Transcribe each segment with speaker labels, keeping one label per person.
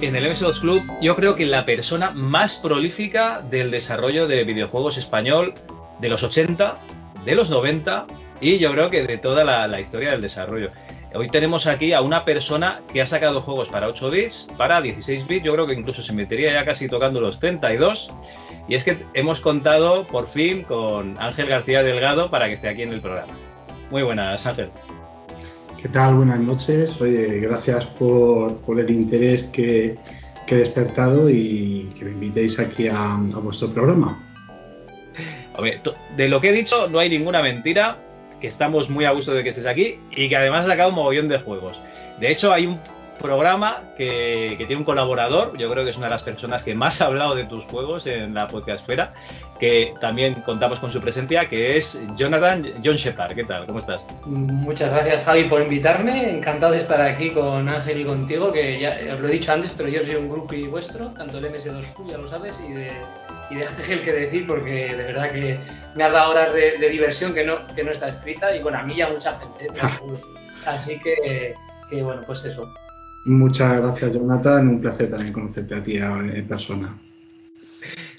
Speaker 1: En el MS2 Club, yo creo que la persona más prolífica del desarrollo de videojuegos español de los 80, de los 90 y yo creo que de toda la, historia del desarrollo. Hoy tenemos aquí a una persona que ha sacado juegos para 8 bits, para 16 bits, yo creo que incluso se metería ya casi tocando los 32. Y es que hemos contado por fin con Ángel García Delgado para que esté aquí en el programa. Muy buenas, Ángel.
Speaker 2: ¿Qué tal? Buenas noches. Oye, gracias por, el interés que, he despertado y que me invitéis aquí a, vuestro programa.
Speaker 1: de lo que he dicho no hay ninguna mentira, que estamos muy a gusto de que estés aquí y que además has sacado un mogollón de juegos. De hecho, hay un programa que, tiene un colaborador, yo creo que es una de las personas que más ha hablado de tus juegos en la podcastfera, que también contamos con su presencia, que es Jonathan John Shepard. ¿Qué tal? ¿Cómo estás?
Speaker 3: Muchas gracias Javi por invitarme, encantado de estar aquí con Ángel y contigo, que ya os lo he dicho antes, pero yo soy un grupo y vuestro, tanto el MS2Q, ya lo sabes, y de, y de Ángel que decir, porque de verdad que me has dado horas de, diversión que no, que no está escrita, y bueno, a mí ya mucha gente. Así que, que bueno, pues eso,
Speaker 2: Muchas gracias, Jonathan. Un placer también conocerte a ti en persona.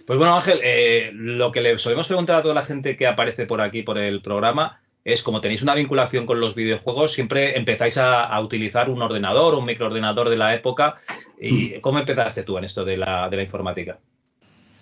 Speaker 1: Pues bueno, Ángel, eh, lo que le solemos preguntar a toda la gente que aparece por aquí, por el programa, es como tenéis una vinculación con los videojuegos, siempre empezáis a, utilizar un ordenador, un microordenador de la época. ¿Y mm. cómo empezaste tú en esto de la, informática?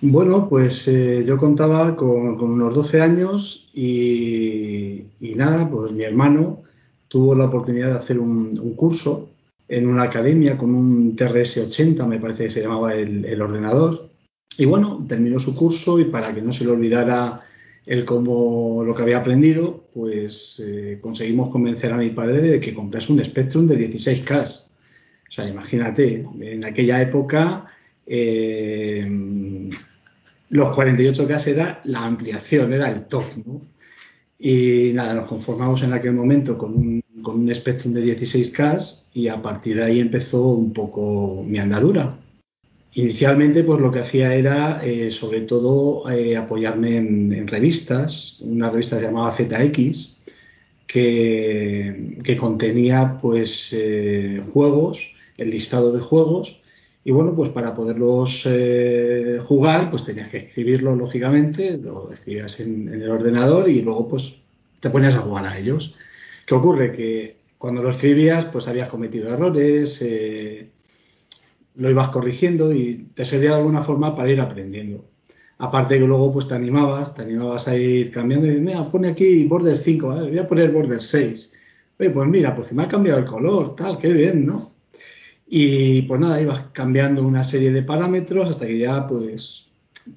Speaker 2: Bueno, pues eh, yo contaba con, unos 12 años y, nada, pues mi hermano tuvo la oportunidad de hacer un curso en una academia con un TRS-80, me parece que se llamaba el, ordenador. Y bueno, terminó su curso y para que no se le olvidara el cómo lo que había aprendido, pues eh, conseguimos convencer a mi padre de que comprase un Spectrum de 16K. O sea, imagínate, en aquella época eh, los 48K era la ampliación, era el top, ¿no? Y nada, nos conformamos en aquel momento con un, con un Spectrum de 16K y a partir de ahí empezó un poco mi andadura. Inicialmente, pues lo que hacía era, eh, sobre todo, eh, apoyarme en, revistas. Una revista se llamaba ZX, que, que contenía, pues, eh, juegos, el listado de juegos. Y bueno, pues para poderlos jugar, pues tenías que escribirlo, lógicamente, lo escribías en, en el ordenador y luego, pues, te ponías a jugar a ellos. ¿Qué ocurre? Que cuando lo escribías, pues habías cometido errores, eh, lo ibas corrigiendo y te servía de alguna forma para ir aprendiendo. Aparte que luego pues te animabas, te animabas a ir cambiando y mira, pone aquí border 5, voy a poner border 6. Oye, pues mira, porque me ha cambiado el color, tal, qué bien, ¿no? Y pues nada, ibas cambiando una serie de parámetros hasta que ya pues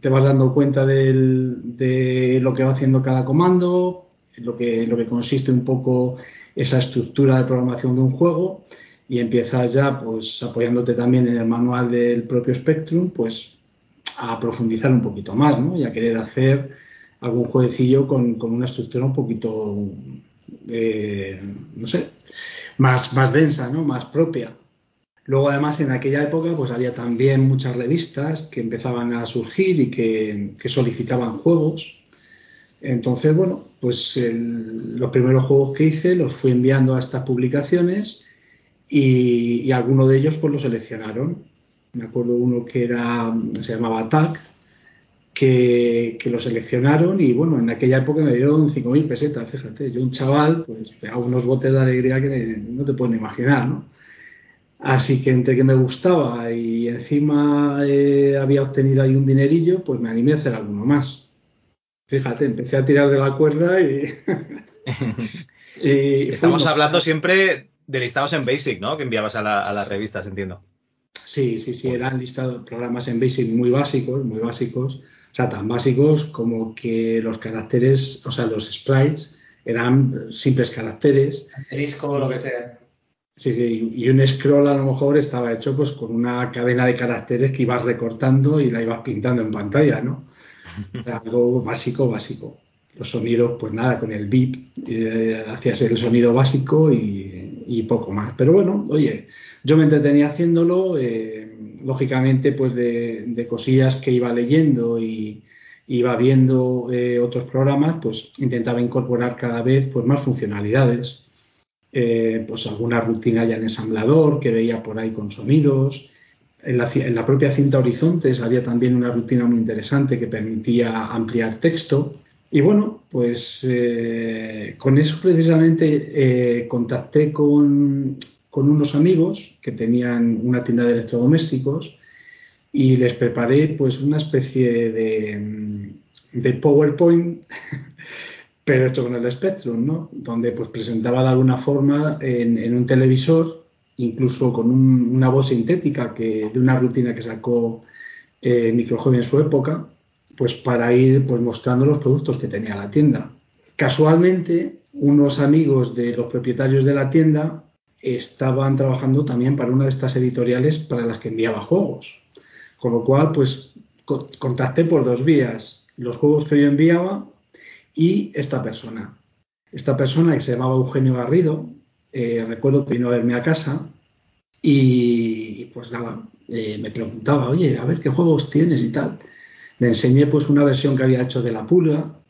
Speaker 2: te vas dando cuenta de lo que va haciendo cada comando, lo que, lo que consiste un poco esa estructura de programación de un juego y empiezas ya, pues apoyándote también en el manual del propio Spectrum, pues a profundizar un poquito más, ¿no? Y a querer hacer algún jueguecillo con, una estructura un poquito, eh, no sé, más, más densa, ¿no? Más propia. Luego, además, en aquella época, pues había también muchas revistas que empezaban a surgir y que, que solicitaban juegos. Entonces, bueno, pues los primeros juegos que hice los fui enviando a estas publicaciones y, algunos de ellos pues los seleccionaron. Me acuerdo uno que era, se llamaba Attack, que, lo seleccionaron y bueno, en aquella época me dieron 5.000 pesetas, fíjate, yo un chaval, pues pegaba unos botes de alegría que no te pueden imaginar, ¿no? Así que entre que me gustaba y encima eh, había obtenido ahí un dinerillo, pues me animé a hacer alguno más. Fíjate, empecé a tirar de la cuerda y.
Speaker 1: Estamos hablando siempre de listados en Basic, ¿no? Que enviabas a, las revistas, entiendo.
Speaker 2: Sí, sí, sí, eran listados programas en Basic muy básicos, muy básicos. O sea, tan básicos como que los caracteres, o sea, los sprites eran simples caracteres.
Speaker 3: Asterisco o lo que sea.
Speaker 2: Sí, sí, y un scroll a lo mejor estaba hecho pues con una cadena de caracteres que ibas recortando y la ibas pintando en pantalla, ¿no? Algo básico, básico. Los sonidos, pues nada, con el beep eh, hacías el sonido básico y, poco más. Pero bueno, oye, yo me entretenía haciéndolo, eh, lógicamente pues de, de, cosillas que iba leyendo y iba viendo eh, otros programas, pues intentaba incorporar cada vez pues más funcionalidades eh, pues alguna rutina ya en ensamblador que veía por ahí con sonidos. En la, en la, propia cinta Horizontes había también una rutina muy interesante que permitía ampliar texto. Y bueno, pues eh, con eso precisamente eh, contacté con, con, unos amigos que tenían una tienda de electrodomésticos y les preparé pues una especie de, de PowerPoint pero hecho con el Spectrum, ¿no? Donde pues presentaba de alguna forma en, en un televisor, incluso con un, una voz sintética que, de una rutina que sacó eh, Microjoven en su época, pues para ir pues mostrando los productos que tenía la tienda. Casualmente, unos amigos de los propietarios de la tienda estaban trabajando también para una de estas editoriales para las que enviaba juegos. Con lo cual, pues contacté por dos vías. Los juegos que yo enviaba y esta persona. Esta persona que se llamaba Eugenio Garrido, eh, recuerdo que vino a verme a casa y pues nada, eh, me preguntaba, oye, a ver qué juegos tienes y tal. Le enseñé pues una versión que había hecho de La Pulga,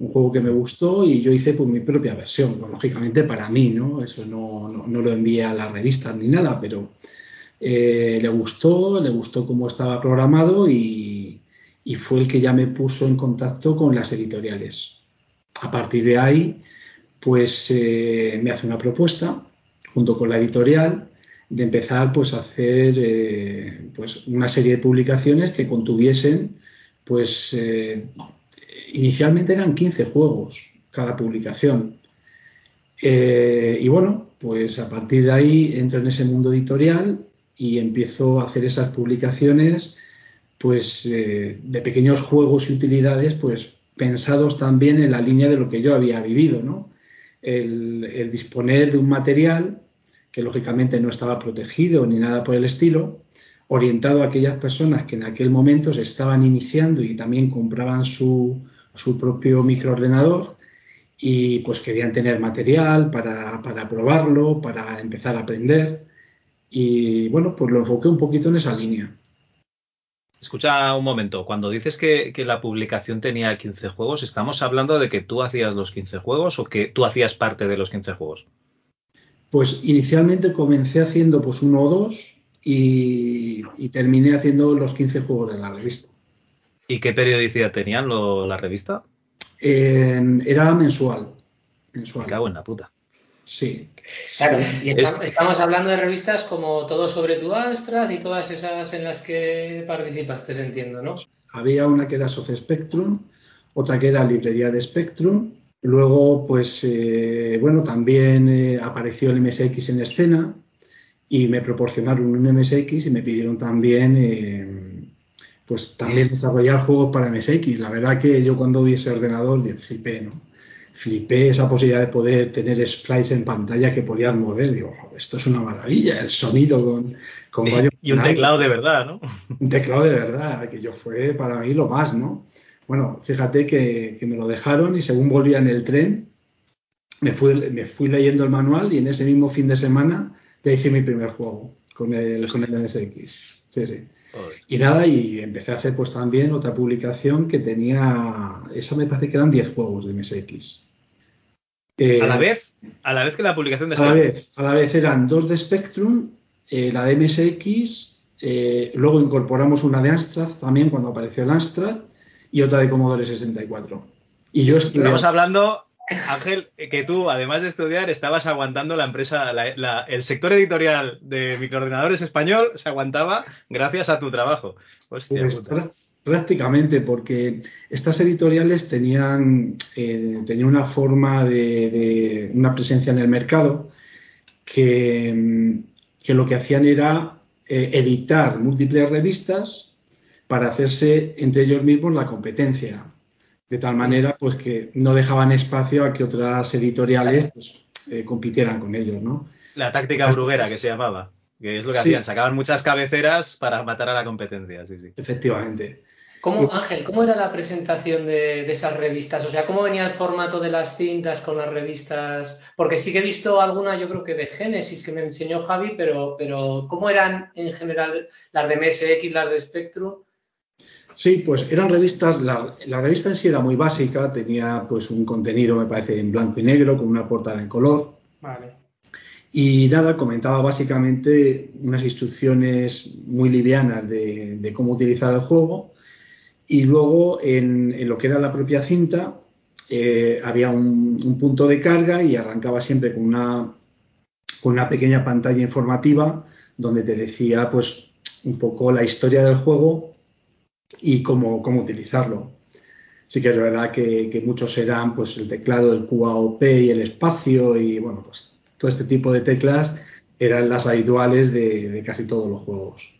Speaker 2: un juego que me gustó y yo hice pues mi propia versión, lógicamente para mí, ¿no? Eso no, no, no lo envié a las revistas ni nada, pero eh, le gustó, le gustó cómo estaba programado y, y fue el que ya me puso en contacto con las editoriales. A partir de ahí, pues eh, me hace una propuesta junto con la editorial de empezar pues a hacer eh, pues una serie de publicaciones que contuviesen pues eh, inicialmente eran 15 juegos cada publicación y bueno pues a partir de ahí entro en ese mundo editorial y empiezo a hacer esas publicaciones pues de pequeños juegos y utilidades pues pensados también en la línea de lo que yo había vivido, ¿no? El, disponer de un material que lógicamente no estaba protegido ni nada por el estilo, orientado a aquellas personas que en aquel momento se estaban iniciando y también compraban su, su propio microordenador y pues querían tener material para, para probarlo, para empezar a aprender y bueno, pues lo enfoqué un poquito en esa línea.
Speaker 1: Escucha un momento, cuando dices que, que, la publicación tenía 15 juegos, ¿estamos hablando de que tú hacías los 15 juegos o que tú hacías parte de los 15 juegos?
Speaker 2: Pues inicialmente comencé haciendo pues uno o dos y, y terminé haciendo los 15 juegos de la revista.
Speaker 1: ¿Y qué periodicidad tenían lo, la revista?
Speaker 2: Eh, era mensual. mensual.
Speaker 1: Me cago en la puta.
Speaker 2: Sí.
Speaker 3: Claro, y estamos, es... estamos, hablando de revistas como Todo sobre tu Astra y todas esas en las que participaste, entiendo, ¿no?
Speaker 2: Había una que era Soft Spectrum, otra que era Librería de Spectrum. Luego, pues, eh, bueno, también eh, apareció el MSX en escena y me proporcionaron un MSX y me pidieron también, eh, pues, también desarrollar juegos para MSX. La verdad que yo cuando vi ese ordenador, flipé, ¿no? Flipé esa posibilidad de poder tener sprites en pantalla que podían mover. Digo, esto es una maravilla, el sonido con, con
Speaker 1: y,
Speaker 2: varios.
Speaker 1: Y un canales. teclado de verdad, ¿no?
Speaker 2: Un teclado de verdad, que yo fue para mí lo más, ¿no? Bueno, fíjate que, que me lo dejaron y según volvía en el tren, me fui, me fui leyendo el manual y en ese mismo fin de semana ya hice mi primer juego con el, con el MSX. Sí, sí. Y nada, y empecé a hacer pues también otra publicación que tenía, esa me parece que eran 10 juegos de MSX.
Speaker 1: Eh, ¿A la vez? ¿A la vez que la publicación de
Speaker 2: Spectrum? A la vez, a la vez eran dos de Spectrum, eh, la de MSX, eh, luego incorporamos una de Amstrad también cuando apareció el Amstrad y otra de Commodore 64. Y yo estudié...
Speaker 1: Estamos hablando, Ángel, que tú, además de estudiar, estabas aguantando la empresa, la, la, el sector editorial de microordenadores español se aguantaba gracias a tu trabajo. Hostia,
Speaker 2: pues, puta. Prácticamente, porque estas editoriales tenían, eh, tenían una forma de, de, una presencia en el mercado que, que lo que hacían era eh, editar múltiples revistas para hacerse entre ellos mismos la competencia. De tal manera pues que no dejaban espacio a que otras editoriales pues, eh, compitieran con ellos, ¿no?
Speaker 1: La táctica bruguera que se llamaba. Que es lo que hacían, sacaban muchas cabeceras para matar a la competencia, sí, sí.
Speaker 2: Efectivamente.
Speaker 3: ¿Cómo, Ángel, cómo era la presentación de, esas revistas? O sea, ¿cómo venía el formato de las cintas con las revistas? Porque sí que he visto alguna, yo creo que de Génesis, que me enseñó Javi, pero, pero ¿cómo eran en general las de MSX, las de Spectrum?
Speaker 2: Sí, pues eran revistas, la, revista en sí era muy básica, tenía pues un contenido, me parece, en blanco y negro, con una portada en color.
Speaker 3: Vale.
Speaker 2: Y nada, comentaba básicamente unas instrucciones muy livianas de, cómo utilizar el juego. Y luego en, lo que era la propia cinta eh, había un, punto de carga y arrancaba siempre con una, con una pequeña pantalla informativa donde te decía pues un poco la historia del juego y cómo, cómo utilizarlo. Sí que es verdad que, muchos eran pues el teclado, el QAOP y el espacio y bueno, pues todo este tipo de teclas eran las habituales de, casi todos los juegos.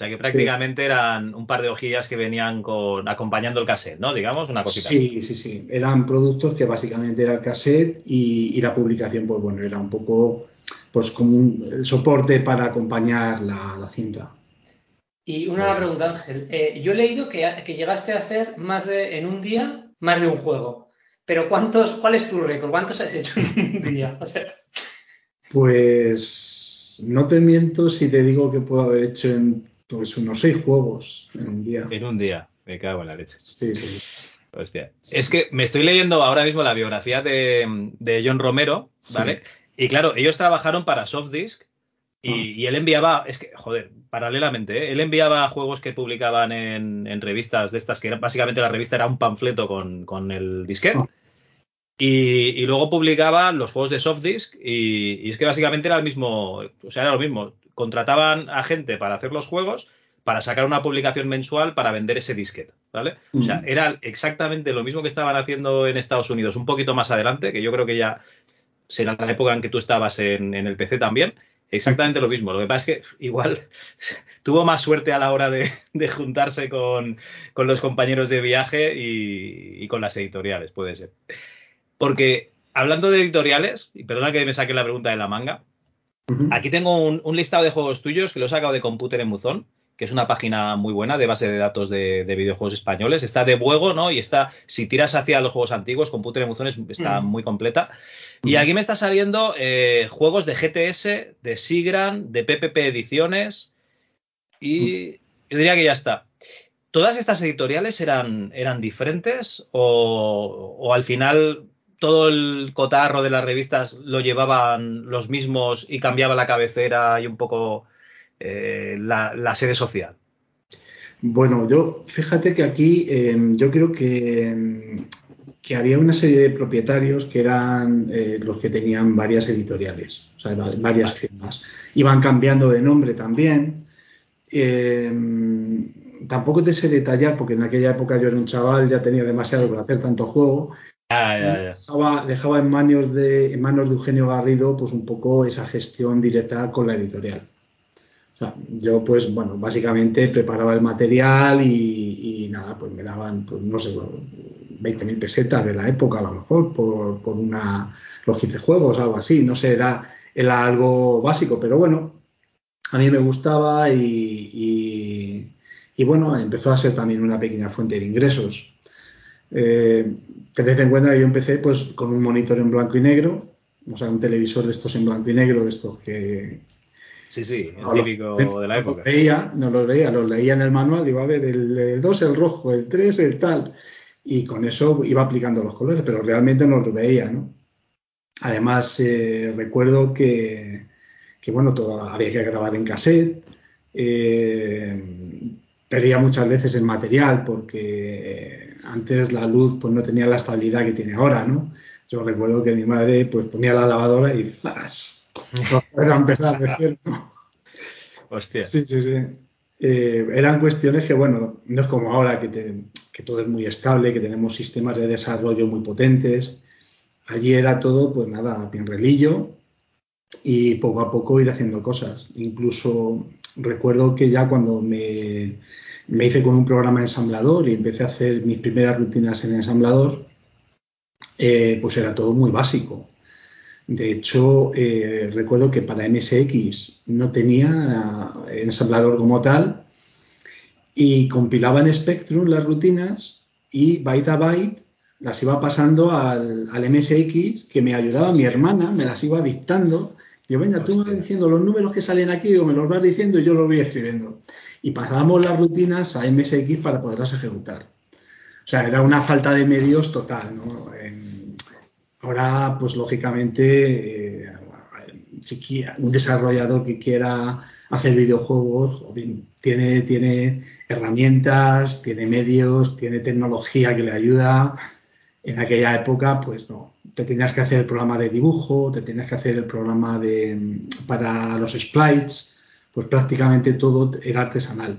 Speaker 1: O sea que prácticamente eran un par de hojillas que venían con, acompañando el cassette, ¿no? Digamos, una cosita.
Speaker 2: Sí, sí, sí. Eran productos que básicamente era el cassette y, la publicación, pues bueno, era un poco pues como un soporte para acompañar la, cinta.
Speaker 3: Y una pregunta, Ángel. Eh, yo he leído que, que, llegaste a hacer más de, en un día, más de un juego. Pero ¿cuántos, ¿cuál es tu récord? ¿Cuántos has hecho en un día? O sea,
Speaker 2: pues no te miento si te digo que puedo haber hecho en pues, unos seis juegos en un día.
Speaker 1: En un día, me cago en la leche.
Speaker 2: Sí, sí.
Speaker 1: Hostia. Es que me estoy leyendo ahora mismo la biografía de, John Romero, ¿vale? Y claro, ellos trabajaron para Softdisk y, ah. y él enviaba, es que, joder, paralelamente, ¿eh? él enviaba juegos que publicaban en, revistas de estas, que básicamente la revista era un panfleto con, el disquete. Ah. Y, luego publicaba los juegos de Softdisk y, y, es que básicamente era el mismo, o sea, era lo mismo. Contrataban a gente para hacer los juegos para sacar una publicación mensual para vender ese disquete, ¿vale? O sea, era exactamente lo mismo que estaban haciendo en Estados Unidos un poquito más adelante, que yo creo que ya será la época en que tú estabas en, el PC también. Exactamente lo mismo. Lo que pasa es que igual tuvo más suerte a la hora de, juntarse con, los compañeros de viaje y con las editoriales, puede ser. Porque hablando de editoriales, y perdona que me saque la pregunta de la manga, aquí tengo un, listado de juegos tuyos que lo he sacado de Computer en Muzón, que es una página muy buena de base de datos de, videojuegos españoles. Está de Buego, ¿no? Y está, si tiras hacia los juegos antiguos, Computer en está muy completa. Y aquí me está saliendo eh, juegos de GTS, de Sigran, de PPP Ediciones, y yo diría que ya está. ¿Todas estas editoriales eran, eran diferentes o al final todo el cotarro de las revistas lo llevaban los mismos y cambiaba la cabecera y un poco eh, la, sede social?
Speaker 2: Bueno, yo fíjate que aquí em, yo creo que, que, había una serie de propietarios que eran eh, los que tenían varias editoriales, o sea, varias firmas. Iban cambiando de nombre también. Tampoco te sé detallar porque en aquella época yo era un chaval, ya tenía demasiado para hacer tanto juego Dejaba, dejaba, en, manos de, en manos de Eugenio Garrido pues un poco esa gestión directa con la editorial. yo pues bueno, básicamente preparaba el material y, nada, pues me daban, pues no sé, 20.000 pesetas de la época a lo mejor por, por una, los 15 juegos, algo así, no sé, era, era algo básico, pero bueno, a mí me gustaba y, y bueno, empezó a ser también una pequeña fuente de ingresos. Eh, tened en cuenta que yo empecé pues con un monitor en blanco y negro, o sea, un televisor de estos en blanco y negro, de estos que...
Speaker 1: Sí, sí, el típico de la época.
Speaker 2: Veía, no los veía, los leía en el manual, digo, a ver, el 2 el rojo, el 3 el tal, y con eso iba aplicando los colores, pero realmente no los veía, ¿no? Además, eh, recuerdo que, que, bueno, todo, había que grabar en cassette, eh, perdía muchas veces el material porque antes la luz pues no tenía la estabilidad que tiene ahora, ¿no? Yo recuerdo que mi madre pues ponía la lavadora y ¡flash! Era empezar de cero.
Speaker 1: Hostia.
Speaker 2: Sí, sí, sí. Eh, eran cuestiones que, bueno, no es como ahora que, que todo es muy estable, que tenemos sistemas de desarrollo muy potentes. Allí era todo, pues nada, bien relillo y poco a poco ir haciendo cosas. Incluso recuerdo que ya cuando me, me hice con un programa ensamblador y empecé a hacer mis primeras rutinas en ensamblador, eh, pues era todo muy básico. De hecho, eh, recuerdo que para MSX no tenía ensamblador como tal y compilaba en Spectrum las rutinas y byte a byte las iba pasando al, MSX que me ayudaba mi hermana, me las iba dictando. Yo, venga, tú me vas diciendo los números que salen aquí o me los vas diciendo y yo los voy escribiendo. Y pasábamos las rutinas a MSX para poderlas ejecutar. O sea, era una falta de medios total, ¿no? ahora, pues lógicamente, eh, un desarrollador que quiera hacer videojuegos, tiene, tiene herramientas, tiene medios, tiene tecnología que le ayuda. En aquella época, pues no, te tenías que hacer el programa de dibujo, te tenías que hacer el programa de, para los sprites, pues prácticamente todo era artesanal.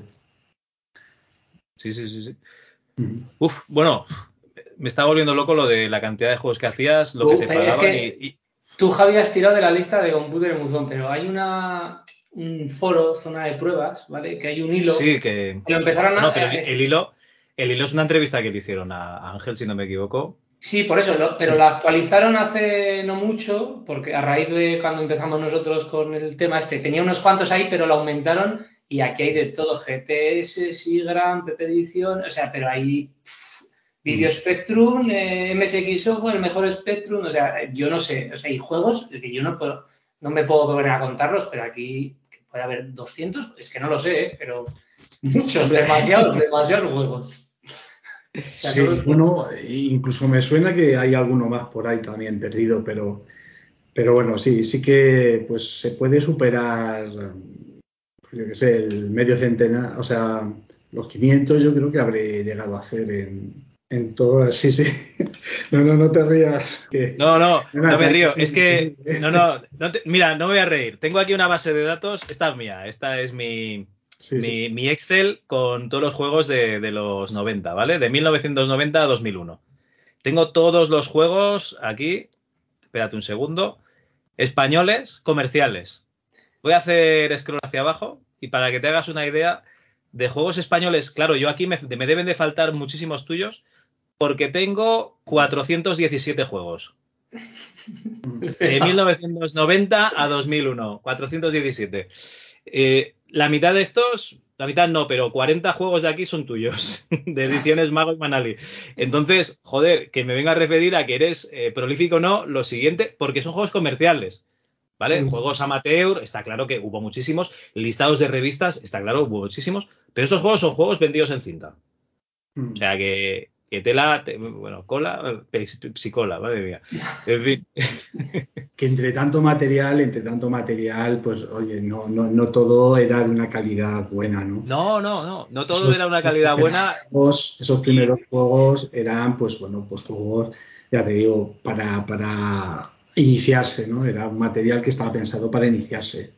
Speaker 1: Sí, sí, sí, sí. Uf, bueno, me está volviendo loco lo de la cantidad de juegos que hacías, lo que te pagaban y,
Speaker 3: Tú, Javi, has tirado de la lista de Computer Muzón, pero hay una, un foro, zona de pruebas, ¿vale? Que hay un hilo.
Speaker 1: Sí, que.
Speaker 3: lo empezaron a.
Speaker 1: No, pero el, hilo, el hilo es una entrevista que le hicieron a Ángel, si no me equivoco.
Speaker 3: Sí, por eso, pero la actualizaron hace no mucho, porque a raíz de cuando empezamos nosotros con el tema este, tenía unos cuantos ahí, pero lo aumentaron y aquí hay de todo, GTS, SIGRAM, PP Edición, o sea, pero hay Video mm. Spectrum, eh, MSX Software, el mejor Spectrum, o sea, yo no sé, o sea, hay juegos que yo no puedo, no me puedo poner a contarlos, pero aquí puede haber 200, es que no lo sé, ¿eh? pero muchos, demasiados, demasiados juegos.
Speaker 2: Sí, bueno, incluso me suena que hay alguno más por ahí también perdido, pero, pero bueno, sí, sí que pues se puede superar, yo qué sé, el medio centenar, o sea, los 500 yo creo que habré llegado a hacer en, en todas, sí, sí. No, no, no te rías.
Speaker 1: No, no, no me río. Es que, no, no, mira, no me voy a reír. Tengo aquí una base de datos, esta es mía, esta es mi, mi, Excel con todos los juegos de, los 90, ¿vale? De 1990 a 2001. Tengo todos los juegos aquí, espérate un segundo, españoles, comerciales. Voy a hacer scroll hacia abajo y para que te hagas una idea de juegos españoles, claro, yo aquí me, me deben de faltar muchísimos tuyos porque tengo 417 juegos. De 1990 a 2001, 417. Eh, la mitad de estos, la mitad no, pero 40 juegos de aquí son tuyos, de ediciones Mago y Manali. Entonces, joder, que me venga a referir a que eres eh, prolífico o no, lo siguiente, porque son juegos comerciales. ¿Vale? Juegos amateur, está claro que hubo muchísimos. Listados de revistas, está claro, hubo muchísimos. Pero esos juegos son juegos vendidos en cinta. Mm. O sea que, que tela, bueno, cola, psicola, madre mía. En fin.
Speaker 2: que entre tanto material, entre tanto material, pues oye, no, no, no todo era de una calidad buena, ¿no?
Speaker 1: No, no, no, no todo era era una calidad buena.
Speaker 2: esos primeros juegos eran, pues bueno, pues juegos, ya te digo, para, para iniciarse, ¿no? Era un material que estaba pensado para iniciarse.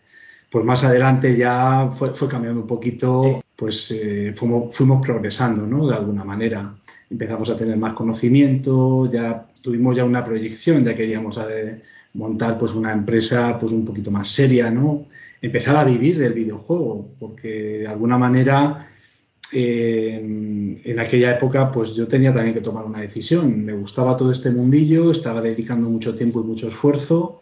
Speaker 2: Pues más adelante ya fue, fue cambiando un poquito, pues eh, fuimos, fuimos progresando, ¿no? De alguna manera empezamos a tener más conocimiento, ya tuvimos ya una proyección, ya queríamos eh, montar pues una empresa pues un poquito más seria, ¿no? Empezar a vivir del videojuego, porque de alguna manera eh, en aquella época pues yo tenía también que tomar una decisión. Me gustaba todo este mundillo, estaba dedicando mucho tiempo y mucho esfuerzo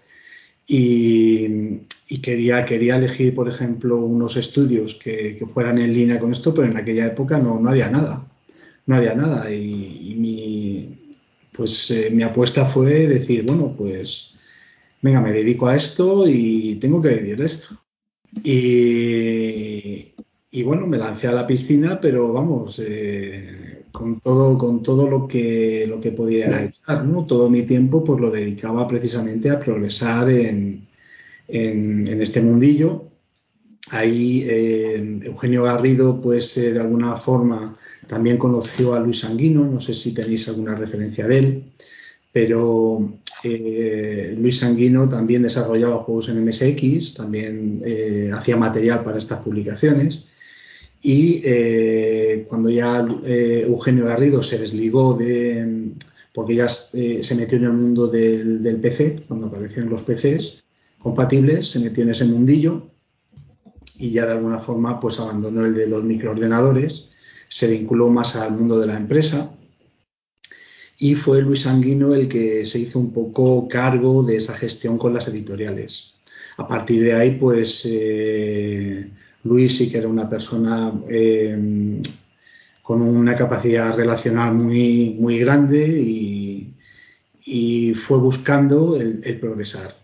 Speaker 2: y, quería, quería elegir, por ejemplo, unos estudios que, que, fueran en línea con esto, pero en aquella época no, no había nada no había nada. Y, mi, pues eh, mi apuesta fue decir, bueno, pues venga, me dedico a esto y tengo que vivir de esto. Y, bueno, me lancé a la piscina, pero vamos, eh, con todo, con todo lo que lo que podía echar, ¿no? Todo mi tiempo pues lo dedicaba precisamente a progresar en, en, este mundillo. Ahí eh, Eugenio Garrido, pues de alguna forma también conoció a Luis Sanguino, no sé si tenéis alguna referencia de él, pero eh, Luis Sanguino también desarrollaba juegos en MSX, también eh, hacía material para estas publicaciones. Y eh, cuando ya Eugenio Garrido se desligó de, porque ya se metió en el mundo del, del, PC, cuando aparecieron los PCs compatibles, se metió en ese mundillo y ya de alguna forma pues abandonó el de los microordenadores se vinculó más al mundo de la empresa y fue Luis Sanguino el que se hizo un poco cargo de esa gestión con las editoriales. A partir de ahí, pues eh, Luis sí que era una persona eh, con una capacidad relacional muy, muy grande y, y fue buscando el, el, progresar.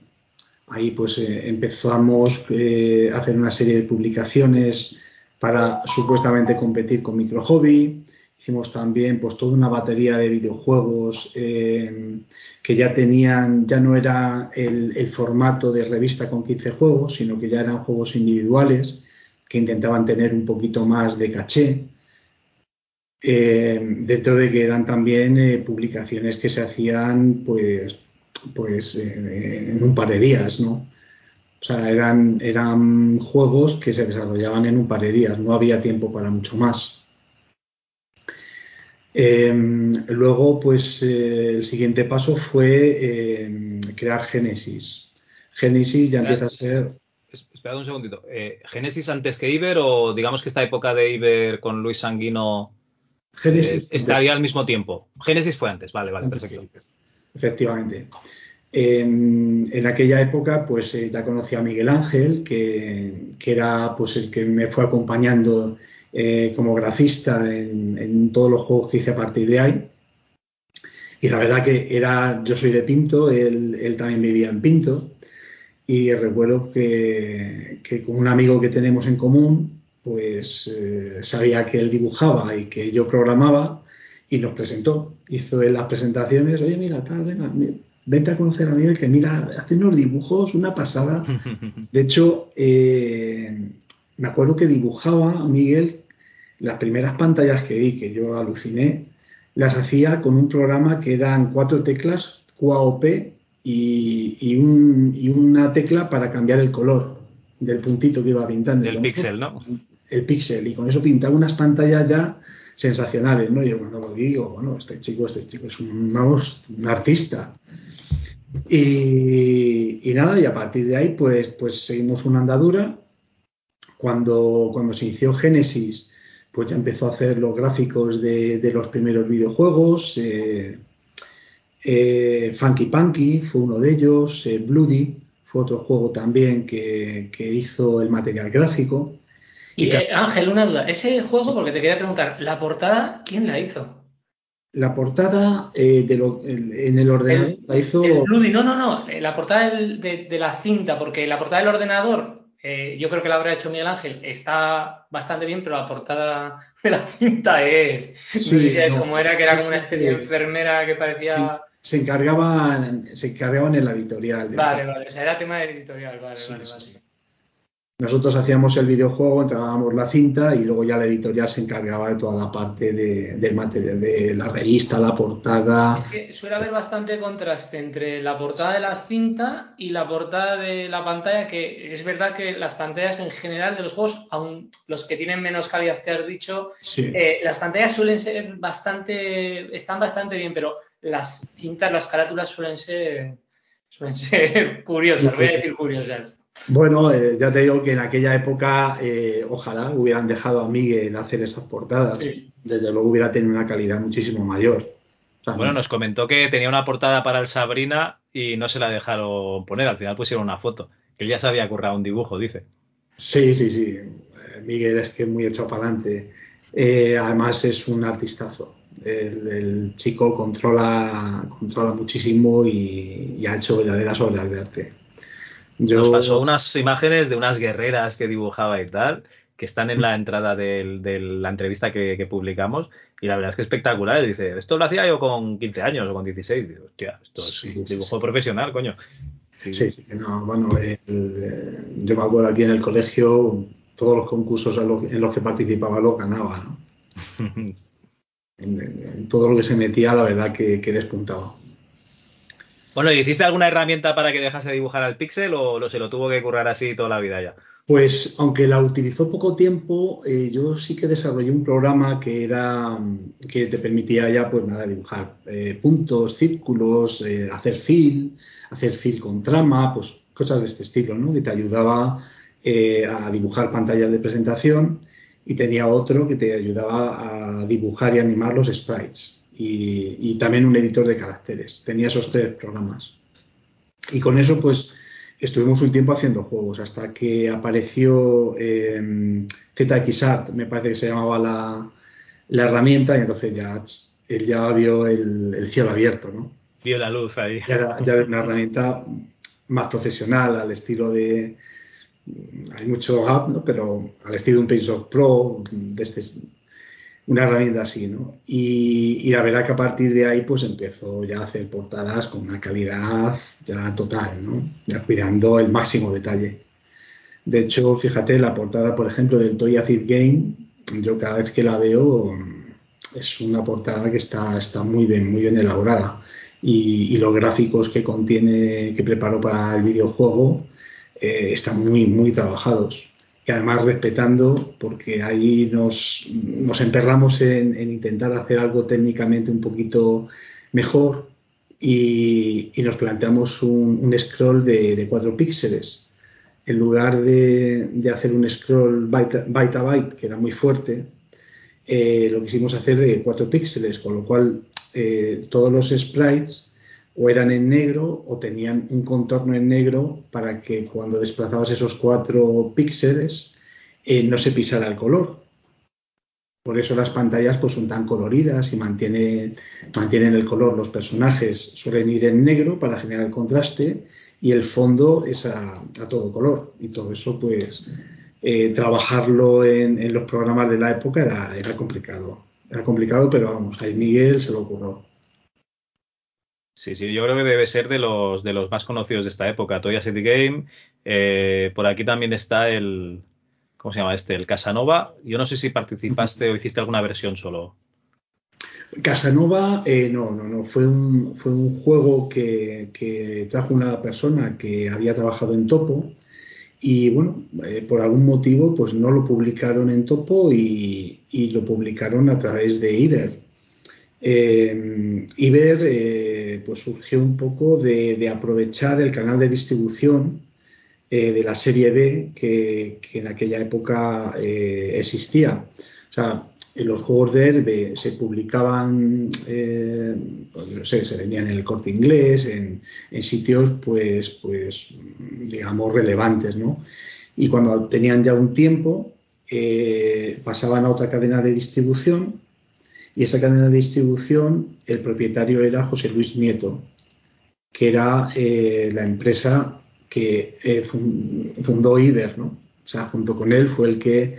Speaker 2: Ahí pues eh, empezamos eh, a hacer una serie de publicaciones para supuestamente competir con Micro Hobby. Hicimos también pues toda una batería de videojuegos eh, que ya tenían, ya no era el, el, formato de revista con 15 juegos, sino que ya eran juegos individuales que intentaban tener un poquito más de caché. Dentro de que eran también publicaciones que se hacían pues, pues eh, en un par de días, ¿no? O sea, eran, eran juegos que se desarrollaban en un par de días, no había tiempo para mucho más. Eh, luego, pues eh, el siguiente paso fue eh, crear Genesis. Genesis ya empieza a ser.
Speaker 1: Espera un segundito. ¿Genesis antes que Iber o digamos que esta época de Iber con Luis Sanguino
Speaker 2: Genesis
Speaker 1: estaría al mismo tiempo? Genesis fue antes, vale, vale, perfecto.
Speaker 2: Efectivamente. En, en, aquella época, pues eh, ya conocí a Miguel Ángel, que, que, era pues el que me fue acompañando eh, como grafista en, en, todos los juegos que hice a partir de ahí. Y la verdad que era, yo soy de Pinto, él, él también vivía en Pinto. Y recuerdo que, que, con un amigo que tenemos en común, pues eh, sabía que él dibujaba y que yo programaba y nos presentó. Hizo en las presentaciones, oye, mira, tal, venga, mira, vente a conocer a Miguel, que mira, hace unos dibujos, una pasada. De hecho, eh, me acuerdo que dibujaba a Miguel las primeras pantallas que vi, que yo aluciné, las hacía con un programa que eran cuatro teclas, QAOP, y, y, un, y una tecla para cambiar el color del puntito que iba pintando.
Speaker 1: El píxel, ¿no?
Speaker 2: El píxel, y con eso pintaba unas pantallas ya sensacionales, ¿no? Yo cuando lo digo, bueno, este chico, este chico es un, artista. Y, y, nada, y a partir de ahí, pues, pues seguimos una andadura. Cuando, cuando se inició Génesis, pues ya empezó a hacer los gráficos de, los primeros videojuegos. Eh, eh, Funky Punky fue uno de ellos. Eh, Bloody fue otro juego también que hizo el material gráfico.
Speaker 3: Y, y Ángel, una duda. Ese juego, porque te quería preguntar, ¿la portada quién la hizo?
Speaker 2: La portada eh, de lo, el, en el ordenador
Speaker 3: el,
Speaker 2: la hizo.
Speaker 3: El Bloody, no, no, no. La portada del, de, de, la cinta, porque la portada del ordenador, eh, yo creo que la habrá hecho Miguel Ángel, está bastante bien, pero la portada de la cinta es. Sí, no sé si es no, como era, que era como una especie de enfermera que parecía.
Speaker 2: Sí, se encargaban, se encargaban en la editorial.
Speaker 3: Vale, vale, o sea, era tema de editorial, vale, sí, vale, vale.
Speaker 2: Nosotros hacíamos el videojuego, entregábamos la cinta y luego ya la editorial se encargaba de toda la parte de, del material, de la revista, la portada.
Speaker 3: Es que suele haber bastante contraste entre la portada de la cinta y la portada de la pantalla, que es verdad que las pantallas en general de los juegos, aun los que tienen menos calidad que has dicho,
Speaker 2: sí.
Speaker 3: eh, las pantallas suelen ser bastante, están bastante bien, pero las cintas, las carátulas suelen ser, suelen ser curiosas, voy a decir curiosas.
Speaker 2: Bueno, eh, ya te digo que en aquella época eh, ojalá hubieran dejado a Miguel hacer esas portadas.
Speaker 3: Sí.
Speaker 2: Desde luego hubiera tenido una calidad muchísimo mayor.
Speaker 1: O sea, bueno, nos comentó que tenía una portada para el Sabrina y no se la dejaron poner. Al final pusieron una foto. Que él ya se había currado un dibujo, dice.
Speaker 2: Sí, sí, sí. Miguel es que es muy echado para adelante. Eh, además es un artistazo. El, el, chico controla, controla muchísimo y, y ha hecho verdaderas obras de arte.
Speaker 1: Yo... Nos pasó unas imágenes de unas guerreras que dibujaba y tal, que están en la entrada de, de la entrevista que, que, publicamos, y la verdad es que espectacular. Dice, esto lo hacía yo con 15 años o con 16. Digo, hostia, esto es sí, un dibujo sí. profesional, coño.
Speaker 2: Sí, sí, sí. No, bueno, el, el, yo me acuerdo aquí en el colegio, todos los concursos en los, en los que participaba los ganaba, ¿no? en, en, todo lo que se metía, la verdad que, que despuntaba.
Speaker 1: Bueno, ¿y hiciste alguna herramienta para que dejase de dibujar al pixel o se lo tuvo que currar así toda la vida ya?
Speaker 2: Pues aunque la utilizó poco tiempo, eh, yo sí que desarrollé un programa que era que te permitía ya pues nada dibujar eh, puntos, círculos, eh, hacer fill, hacer fill con trama, pues cosas de este estilo, ¿no? Que te ayudaba a dibujar pantallas de presentación y tenía otro que te ayudaba a dibujar y animar los sprites y, también un editor de caracteres. Tenía esos tres programas. Y con eso, pues, estuvimos un tiempo haciendo juegos hasta que apareció eh, ZXArt, me parece que se llamaba la, la herramienta, y entonces ya él ya vio el, cielo abierto, ¿no?
Speaker 1: Vio la luz ahí.
Speaker 2: Ya, ya una herramienta más profesional, al estilo de. Hay mucho gap, ¿no? Pero al estilo de un PaintShop Pro, de este, una herramienta así, ¿no? Y, la verdad que a partir de ahí, pues empezó ya a hacer portadas con una calidad ya total, ¿no? Ya cuidando el máximo detalle. De hecho, fíjate, la portada, por ejemplo, del Toy Acid Game, yo cada vez que la veo es una portada que está, está muy bien, muy bien elaborada. Y, los gráficos que contiene, que preparó para el videojuego, eh, están muy, muy trabajados. Y además respetando, porque ahí nos, nos emperramos en, intentar hacer algo técnicamente un poquito mejor y, nos planteamos un, scroll de, cuatro píxeles. En lugar de, de hacer un scroll byte, byte a byte, que era muy fuerte, eh, lo quisimos hacer de 4 píxeles, con lo cual eh, todos los sprites o eran en negro o tenían un contorno en negro para que cuando desplazabas esos 4 píxeles eh, no se pisara el color. Por eso las pantallas pues, son tan coloridas y mantienen, mantienen el color. Los personajes suelen ir en negro para generar el contraste y el fondo es a, a todo color. Y todo eso pues eh, trabajarlo en, los programas de la época era, era, complicado. Era complicado, pero vamos, ahí Miguel se lo ocurrió.
Speaker 1: Sí, sí, yo creo que debe ser de los, de los más conocidos de esta época. Toya City Game. Eh, por aquí también está el. ¿Cómo se llama este? El Casanova. Yo no sé si participaste o hiciste alguna versión solo.
Speaker 2: Casanova, eh, no, no, no. Fue un, fue un juego que, que, trajo una persona que había trabajado en Topo y bueno, eh, por algún motivo pues no lo publicaron en Topo y, lo publicaron a través de Iber. Iber pues surgió un poco de, aprovechar el canal de distribución de la serie B que, en aquella época existía. O sea, en los juegos de Herbe se publicaban, eh, pues no sé, se vendían en el corte inglés, en, sitios, pues, pues, digamos, relevantes, ¿no? Y cuando tenían ya un tiempo, eh, pasaban a otra cadena de distribución y esa cadena de distribución, el propietario era José Luis Nieto, que era eh, la empresa que fundó Iber, ¿no? O sea, junto con él fue el que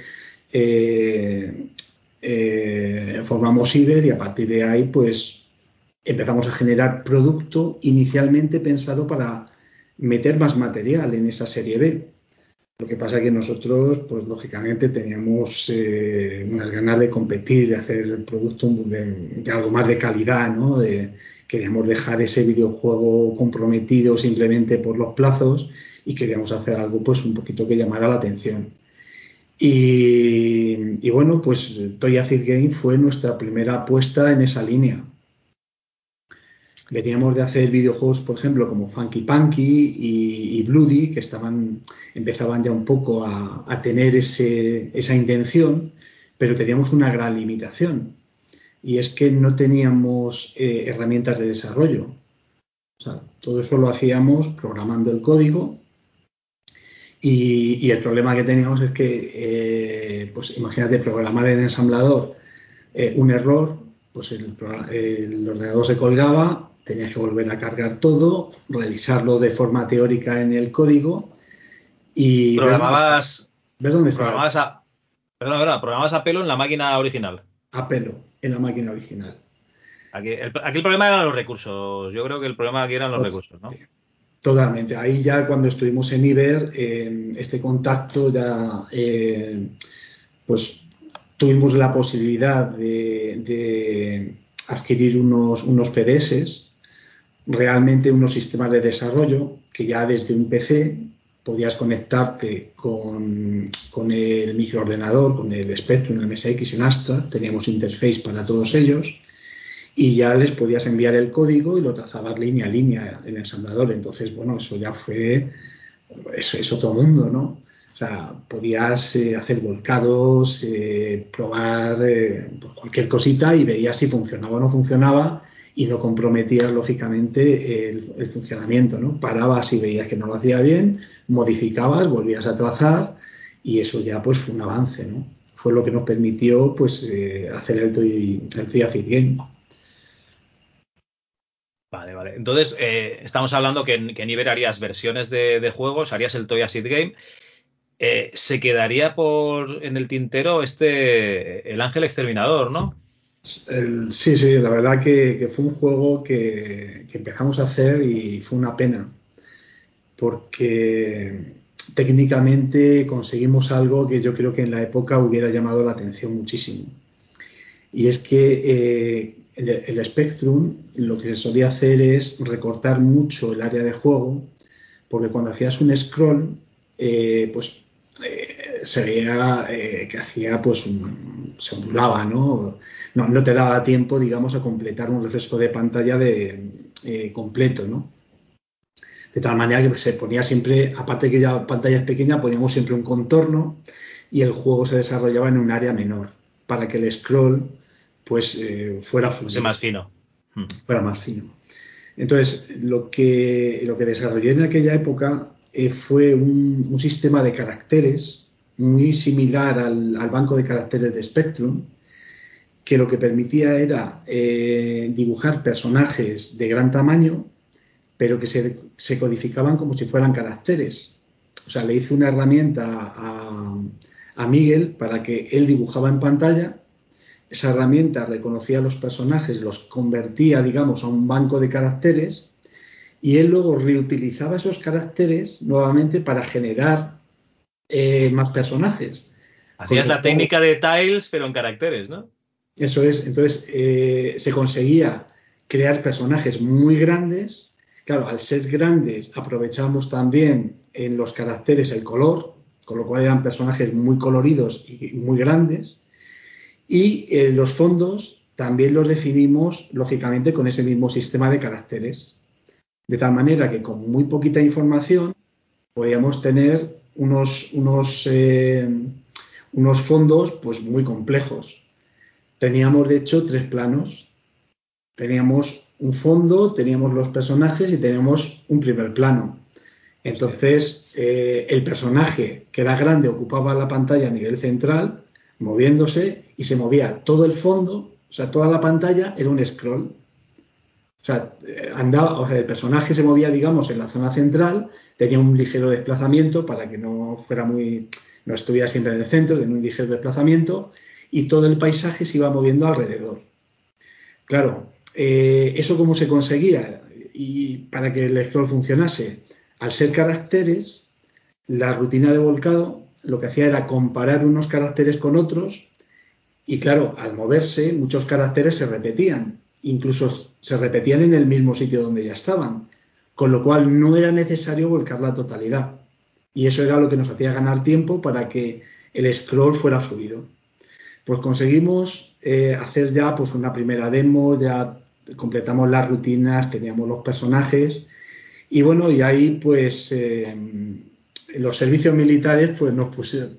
Speaker 2: eh, formamos Iber y a partir de ahí pues empezamos a generar producto inicialmente pensado para meter más material en esa serie B. Lo que pasa es que nosotros, pues lógicamente teníamos eh, unas ganas de competir, de hacer el producto de, algo más de calidad, ¿no? queríamos dejar ese videojuego comprometido simplemente por los plazos y queríamos hacer algo pues un poquito que llamara la atención. Y, bueno, pues Toy Acid Game fue nuestra primera apuesta en esa línea. Veníamos de hacer videojuegos, por ejemplo, como Funky Punky y, Bloody, que estaban, empezaban ya un poco a, tener esa intención, pero teníamos una gran limitación. Y es que no teníamos eh, herramientas de desarrollo. Todo eso lo hacíamos programando el código y, el problema que teníamos es que, eh, pues imagínate, programar en ensamblador eh, un error, pues el, ordenador se colgaba, tenías que volver a cargar todo, revisarlo de forma teórica en el código y
Speaker 1: programabas,
Speaker 2: ver dónde
Speaker 1: está. Programabas a, perdona, programabas a pelo en la máquina original.
Speaker 2: A pelo, en la máquina original.
Speaker 1: Aquí el, aquí el problema eran los recursos. Yo creo que el problema aquí eran los recursos, ¿no?
Speaker 2: Totalmente. Ahí ya cuando estuvimos en Iber, eh, este contacto ya, eh, pues tuvimos la posibilidad de, adquirir unos, unos PDS, realmente unos sistemas de desarrollo que ya desde un PC podías conectarte con, con el microordenador, con el Spectrum, el MSX, en Astra, teníamos interface para todos ellos y ya les podías enviar el código y lo trazabas línea a línea en el ensamblador. Entonces, bueno, eso ya fue, eso es otro mundo, ¿no? O sea, podías eh, hacer volcados, eh, probar eh, pues cualquier cosita y veías si funcionaba o no funcionaba y no comprometías lógicamente el, funcionamiento, ¿no? Parabas y veías que no lo hacía bien, modificabas, volvías a trazar y eso ya pues fue un avance, ¿no? Fue lo que nos permitió pues hacer el el Toy Acid Game.
Speaker 1: Vale, vale. Entonces, eh, estamos hablando que que en Iber harías versiones de, de, juegos, harías el Toy Acid Game. Eh, se quedaría por en el tintero este El Ángel Exterminador, ¿no?
Speaker 2: Sí, sí, la verdad que, fue un juego que, empezamos a hacer y fue una pena. Porque técnicamente conseguimos algo que yo creo que en la época hubiera llamado la atención muchísimo. Y es que eh, el, Spectrum lo que se solía hacer es recortar mucho el área de juego, porque cuando hacías un scroll, eh, pues se veía eh, que hacía, pues, un, se ondulaba, ¿no? ¿no? ¿no? te daba tiempo, digamos, a completar un refresco de pantalla de, eh, completo, ¿no? De tal manera que se ponía siempre, aparte que ya pantalla es pequeña, poníamos siempre un contorno y el juego se desarrollaba en un área menor, para que el scroll pues eh, fuera
Speaker 1: más fino.
Speaker 2: Hmm. Fuera más fino. Entonces, lo que, lo que desarrollé en aquella época eh, fue un, un, sistema de caracteres muy similar al, al, banco de caracteres de Spectrum, que lo que permitía era eh, dibujar personajes de gran tamaño, pero que se, se, codificaban como si fueran caracteres. O sea, le hice una herramienta a, a Miguel para que él dibujaba en pantalla esa herramienta reconocía los personajes, los convertía, digamos, a un banco de caracteres y él luego reutilizaba esos caracteres nuevamente para generar eh, más personajes.
Speaker 1: Hacías la técnica de tiles, pero en caracteres, ¿no?
Speaker 2: Eso es. Entonces eh, se conseguía crear personajes muy grandes. Claro, al ser grandes aprovechamos también en los caracteres el color, con lo cual eran personajes muy coloridos y muy grandes. Y eh, los fondos también los definimos, lógicamente, con ese mismo sistema de caracteres. De tal manera que con muy poquita información podíamos tener unos, unos, eh, unos fondos pues, muy complejos. Teníamos, de hecho, tres planos. Teníamos un fondo, teníamos los personajes y teníamos un primer plano. Entonces, eh, el personaje que era grande ocupaba la pantalla a nivel central moviéndose y se movía todo el fondo, o sea, toda la pantalla era un scroll. O sea, andaba, o sea, el personaje se movía, digamos, en la zona central, tenía un ligero desplazamiento para que no fuera muy, no estuviera siempre en el centro, tenía un ligero desplazamiento y todo el paisaje se iba moviendo alrededor. Claro, eh, ¿eso cómo se conseguía? Y para que el scroll funcionase, al ser caracteres, la rutina de volcado lo que hacía era comparar unos caracteres con otros y claro, al moverse muchos caracteres se repetían, incluso se repetían en el mismo sitio donde ya estaban, con lo cual no era necesario volcar la totalidad. Y eso era lo que nos hacía ganar tiempo para que el scroll fuera fluido. Pues conseguimos eh, hacer ya pues una primera demo, ya completamos las rutinas, teníamos los personajes y bueno, y ahí pues eh, los servicios militares pues nos, pusieron,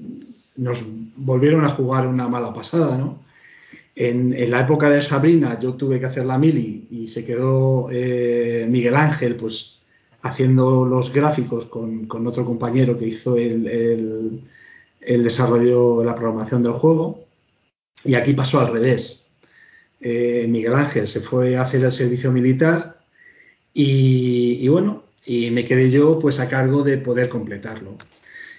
Speaker 2: nos volvieron a jugar una mala pasada, ¿no? En, en, la época de Sabrina yo tuve que hacer la mili y se quedó eh, Miguel Ángel pues haciendo los gráficos con, otro compañero que hizo el, desarrollo, la programación del juego y aquí pasó al revés. Eh, Miguel Ángel se fue a hacer el servicio militar y, bueno, y me quedé yo pues a cargo de poder completarlo.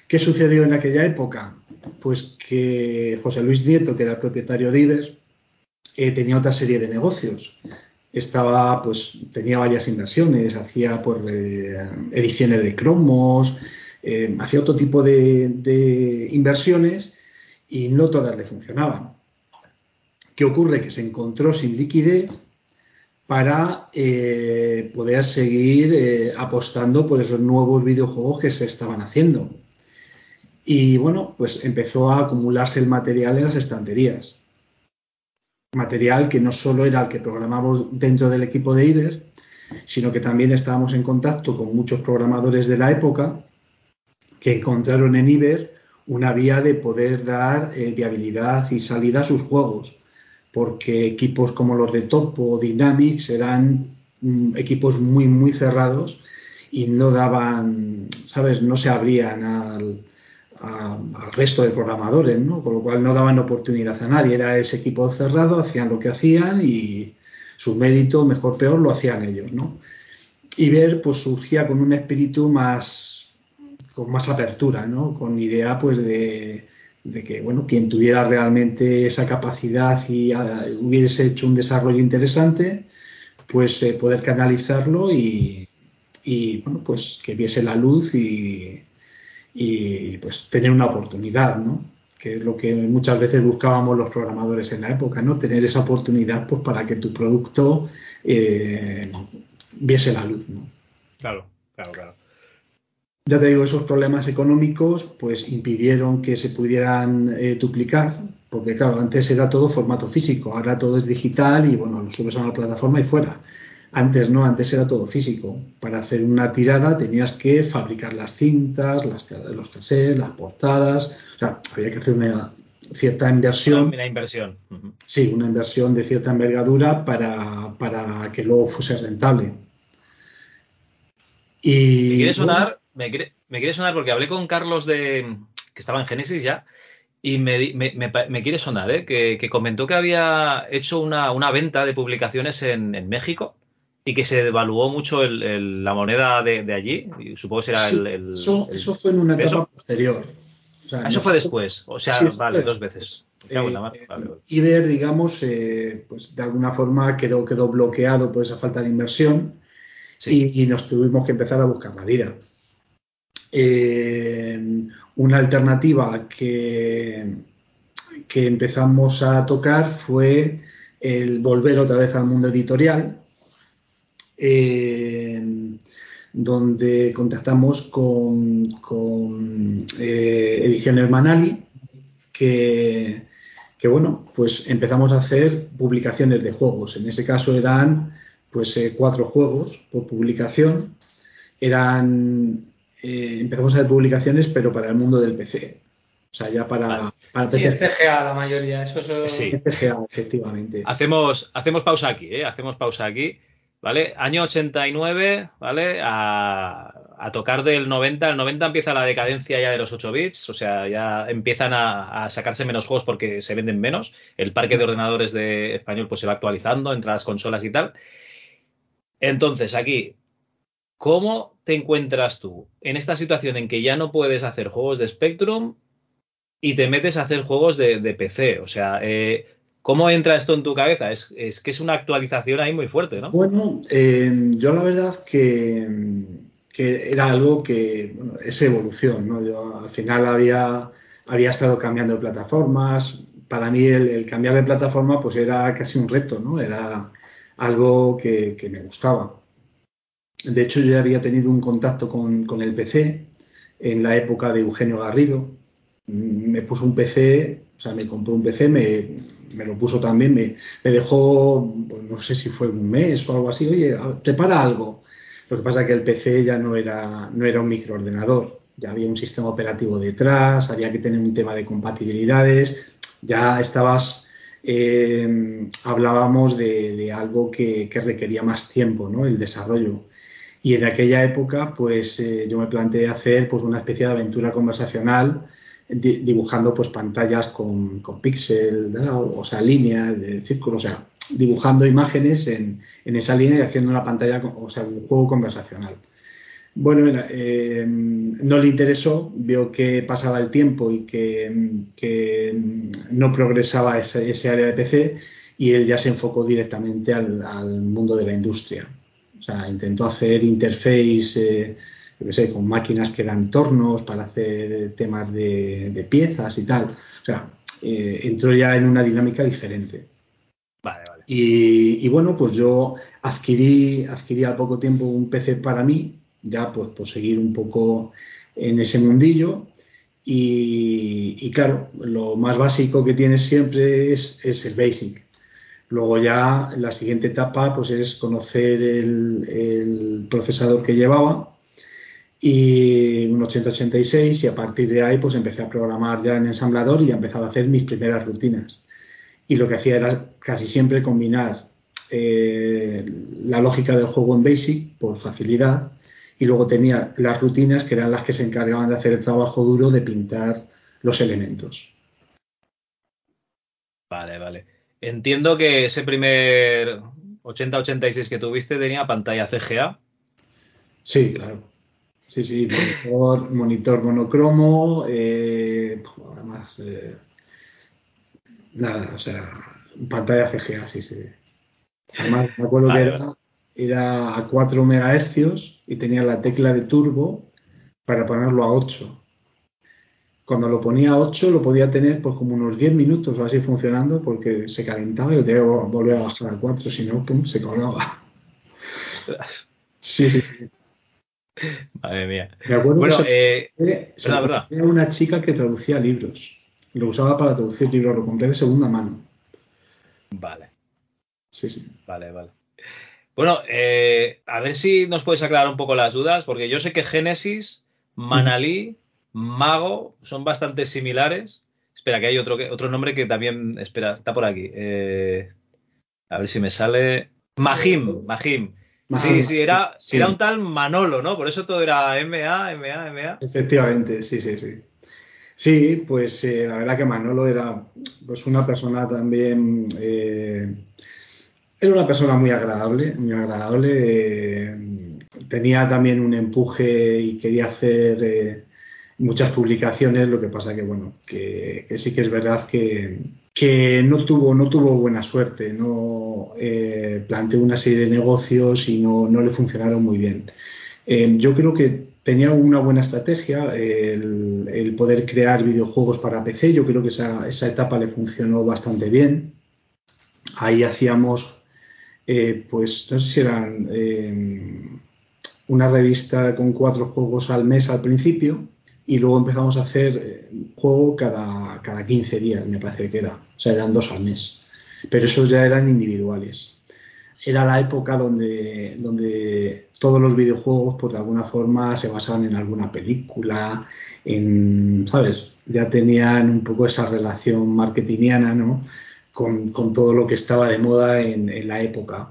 Speaker 2: ¿Qué sucedió en aquella época? Pues que José Luis Nieto, que era el propietario de Iber, eh, tenía otra serie de negocios. Estaba, pues, tenía varias inversiones, hacía por pues, ediciones de cromos, eh, hacía otro tipo de, de inversiones y no todas le funcionaban. ¿Qué ocurre? Que se encontró sin liquidez para eh, poder seguir apostando por esos nuevos videojuegos que se estaban haciendo. Y bueno, pues empezó a acumularse el material en las estanterías. Material que no solo era el que programamos dentro del equipo de Iber, sino que también estábamos en contacto con muchos programadores de la época que encontraron en Iber una vía de poder dar eh, viabilidad y salida a sus juegos, porque equipos como los de Topo o Dynamics eran mm, equipos muy, muy cerrados y no daban, ¿sabes? No se abrían al, al resto de programadores, ¿no? Con lo cual no daban oportunidad a nadie. Era ese equipo cerrado, hacían lo que hacían y su mérito, mejor peor, lo hacían ellos, ¿no? Y ver, pues surgía con un espíritu más, con más apertura, ¿no? Con idea, pues, de, que, bueno, quien tuviera realmente esa capacidad y ah, hubiese hecho un desarrollo interesante, pues eh, poder canalizarlo y, y, bueno, pues que viese la luz y, y pues tener una oportunidad, ¿no? que es lo que muchas veces buscábamos los programadores en la época, ¿no? Tener esa oportunidad pues, para que tu producto eh, viese la luz, ¿no?
Speaker 1: Claro, claro, claro.
Speaker 2: Ya te digo, esos problemas económicos pues impidieron que se pudieran eh, duplicar, porque claro, antes era todo formato físico, ahora todo es digital y bueno, lo subes a una plataforma y fuera. Antes no, antes era todo físico. Para hacer una tirada tenías que fabricar las cintas, las, los cassettes, las portadas. O sea, había que hacer una cierta inversión.
Speaker 1: Una inversión.
Speaker 2: Sí, una inversión de cierta envergadura para, para que luego fuese rentable.
Speaker 1: Y, ¿Me quiere sonar? me, quiere, sonar porque hablé con Carlos de que estaba en Génesis ya y me, me, quiere sonar, ¿eh? que, comentó que había hecho una, una venta de publicaciones en, en México y que se devaluó mucho la moneda de, allí. Y supongo que será el,
Speaker 2: eso, fue en una etapa posterior.
Speaker 1: Ah, eso fue después. O sea, vale, dos veces.
Speaker 2: Iber, digamos, eh, pues de alguna forma quedó, quedó bloqueado por esa falta de inversión y, nos tuvimos que empezar a buscar la vida. Eh, una alternativa que, que empezamos a tocar fue el volver otra vez al mundo editorial eh, donde contactamos con, eh, Ediciones Manali, que, bueno, pues empezamos a hacer publicaciones de juegos. En ese caso eran pues eh, cuatro juegos por publicación. Eran empezamos a hacer publicaciones, pero para el mundo del PC. O sea, ya para,
Speaker 3: para
Speaker 2: PC.
Speaker 3: CGA la mayoría, eso es...
Speaker 2: Sí. CGA, efectivamente.
Speaker 1: Hacemos, hacemos pausa aquí, ¿eh? Hacemos pausa aquí ¿vale? Año 89, ¿vale? A, tocar del 90. El 90 empieza la decadencia ya de los 8 bits, o sea, ya empiezan a, sacarse menos juegos porque se venden menos. El parque de ordenadores de español pues se va actualizando entre las consolas y tal. Entonces, aquí, ¿cómo te encuentras tú en esta situación en que ya no puedes hacer juegos de Spectrum y te metes a hacer juegos de, de PC? O sea, eh, ¿Cómo entra esto en tu cabeza? Es, que es una actualización ahí muy fuerte, ¿no?
Speaker 2: Bueno, eh, yo la verdad que, que, era algo que es evolución, ¿no? Yo al final había, había estado cambiando de plataformas. Para mí el, cambiar de plataforma pues era casi un reto, ¿no? Era algo que, me gustaba. De hecho, yo ya había tenido un contacto con, con el PC en la época de Eugenio Garrido. Me puso un PC, o sea, me compró un PC, me, me lo puso también, me, dejó, pues no sé si fue un mes o algo así, oye, prepara algo. Lo que pasa es que el PC ya no era, no era un microordenador, ya había un sistema operativo detrás, había que tener un tema de compatibilidades, ya estabas, eh, hablábamos de, algo que, requería más tiempo, ¿no? El desarrollo. Y en aquella época, pues eh, yo me planteé hacer pues, una especie de aventura conversacional dibujando pues pantallas con, con píxel, o, sea, líneas de círculo, o sea, dibujando imágenes en, en, esa línea y haciendo una pantalla, o sea, un juego conversacional. Bueno, eh, no le interesó, vio que pasaba el tiempo y que, que no progresaba ese, ese, área de PC y él ya se enfocó directamente al, al mundo de la industria. O sea, intentó hacer interface eh, sé, con máquinas que dan tornos para hacer temas de, piezas y tal. O sea, eh, entró ya en una dinámica diferente.
Speaker 1: Vale, vale.
Speaker 2: Y, bueno, pues yo adquirí, adquirí al poco tiempo un PC para mí, ya pues por seguir un poco en ese mundillo. Y, claro, lo más básico que tienes siempre es, el basic. Luego ya la siguiente etapa pues es conocer el procesador que llevaba y un 8086 y a partir de ahí pues empecé a programar ya en ensamblador y ya empezaba a hacer mis primeras rutinas. Y lo que hacía era casi siempre combinar eh, la lógica del juego en BASIC por facilidad y luego tenía las rutinas que eran las que se encargaban de hacer el trabajo duro de pintar los elementos.
Speaker 1: Vale, vale. Entiendo que ese primer 8086 que tuviste tenía pantalla CGA.
Speaker 2: Sí, claro. Sí, sí, monitor, monitor monocromo, eh, además, eh, nada, o sea, pantalla CGA, sí, sí. Además, me acuerdo que era, era, a 4 MHz y tenía la tecla de turbo para ponerlo a 8. Cuando lo ponía a 8 lo podía tener pues como unos 10 minutos o así funcionando porque se calentaba y lo tenía que volver a bajar a 4, si no, pum, se colgaba. Sí, sí, sí.
Speaker 1: Madre mía.
Speaker 2: Me acuerdo
Speaker 1: bueno,
Speaker 2: que
Speaker 1: eh,
Speaker 2: se verdad, era una chica que traducía libros. Lo usaba para traducir libros, lo compré de segunda mano.
Speaker 1: Vale.
Speaker 2: Sí, sí.
Speaker 1: Vale, vale. Bueno, eh, a ver si nos puedes aclarar un poco las dudas, porque yo sé que Génesis, Manalí, Mago son bastante similares. Espera, que hay otro, otro nombre que también. Espera, está por aquí. Eh, a ver si me sale. Mahim, Mahim. Sí, sí, era, sí. era un tal Manolo, ¿no? Por eso todo era MA, MA, MA.
Speaker 2: Efectivamente, sí, sí, sí. Sí, pues eh, la verdad que Manolo era pues una persona también. Eh, era una persona muy agradable, muy agradable. Eh, tenía también un empuje y quería hacer muchas publicaciones. Lo que pasa que, bueno, que, que sí que es verdad que, que no tuvo, no tuvo buena suerte, no eh, planteó una serie de negocios y no, no le funcionaron muy bien. Eh, yo creo que tenía una buena estrategia el, poder crear videojuegos para PC, yo creo que esa, esa etapa le funcionó bastante bien. Ahí hacíamos, eh, pues no sé si eran una revista con cuatro juegos al mes al principio, y luego empezamos a hacer juego cada, cada 15 días, me parece que era. O sea, eran dos al mes. Pero esos ya eran individuales. Era la época donde, donde todos los videojuegos, pues de alguna forma, se basaban en alguna película, en, ¿sabes? Ya tenían un poco esa relación marketingiana, ¿no? Con, con todo lo que estaba de moda en, en la época.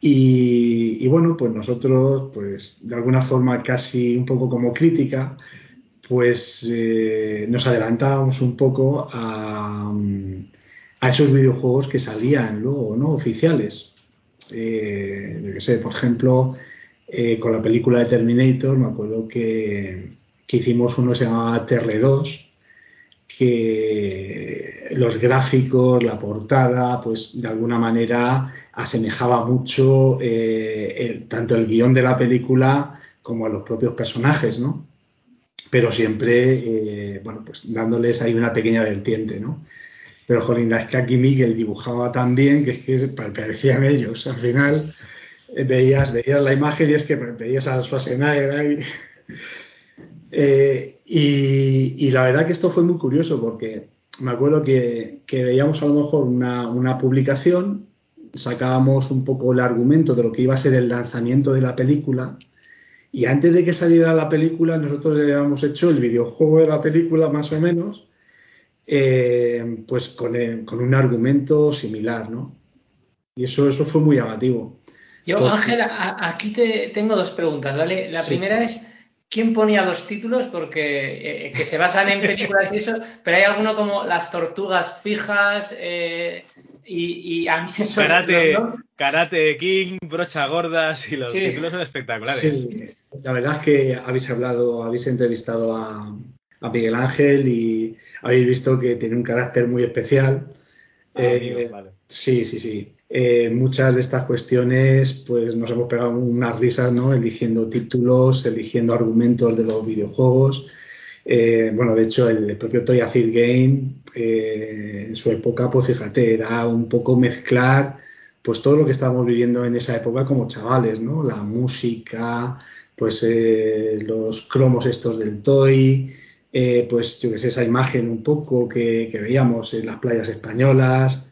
Speaker 2: Y, y, bueno, pues nosotros, pues de alguna forma casi un poco como crítica, pues eh, nos adelantábamos un poco a, a, esos videojuegos que salían luego, ¿no? Oficiales. Eh, yo qué sé, por ejemplo, eh, con la película de Terminator, me acuerdo que, que hicimos uno que se llamaba TR2, que los gráficos, la portada, pues de alguna manera asemejaba mucho el, tanto el guion de la película como a los propios personajes, ¿no? Pero siempre, eh, bueno, pues dándoles ahí una pequeña vertiente, ¿no? Pero, jolín, es que aquí Miguel dibujaba tan bien que es que parecían ellos. Al final eh, veías, veías la imagen y es que veías a Schwarzenegger ahí. eh, y, y, la verdad que esto fue muy curioso porque me acuerdo que, que veíamos a lo mejor una, una publicación, sacábamos un poco el argumento de lo que iba a ser el lanzamiento de la película y antes de que saliera la película, nosotros habíamos hecho el videojuego de la película, más o menos, eh, pues con, el, con, un argumento similar, ¿no? Y eso, eso fue muy llamativo.
Speaker 3: Yo, Porque... Ángel, aquí te tengo dos preguntas, ¿vale? La sí. primera es, ¿quién ponía los títulos? Porque eh, que se basan en películas y eso, pero hay alguno como Las Tortugas Fijas, eh, y, y, a mí eso
Speaker 1: karate, ¿no? karate King, brocha gordas y los sí. títulos son espectaculares.
Speaker 2: Sí, la verdad es que habéis hablado, habéis entrevistado a, a, Miguel Ángel y habéis visto que tiene un carácter muy especial.
Speaker 1: Ah, eh, amigo, vale.
Speaker 2: Sí, sí, sí. Eh, muchas de estas cuestiones, pues nos hemos pegado unas risas, ¿no? Eligiendo títulos, eligiendo argumentos de los videojuegos. Eh, bueno, de hecho, el, propio Toy Acid Game, eh, en su época, pues fíjate, era un poco mezclar pues todo lo que estábamos viviendo en esa época como chavales, ¿no? La música, pues los cromos estos del Toy, pues yo que sé, esa imagen un poco que, veíamos en las playas españolas.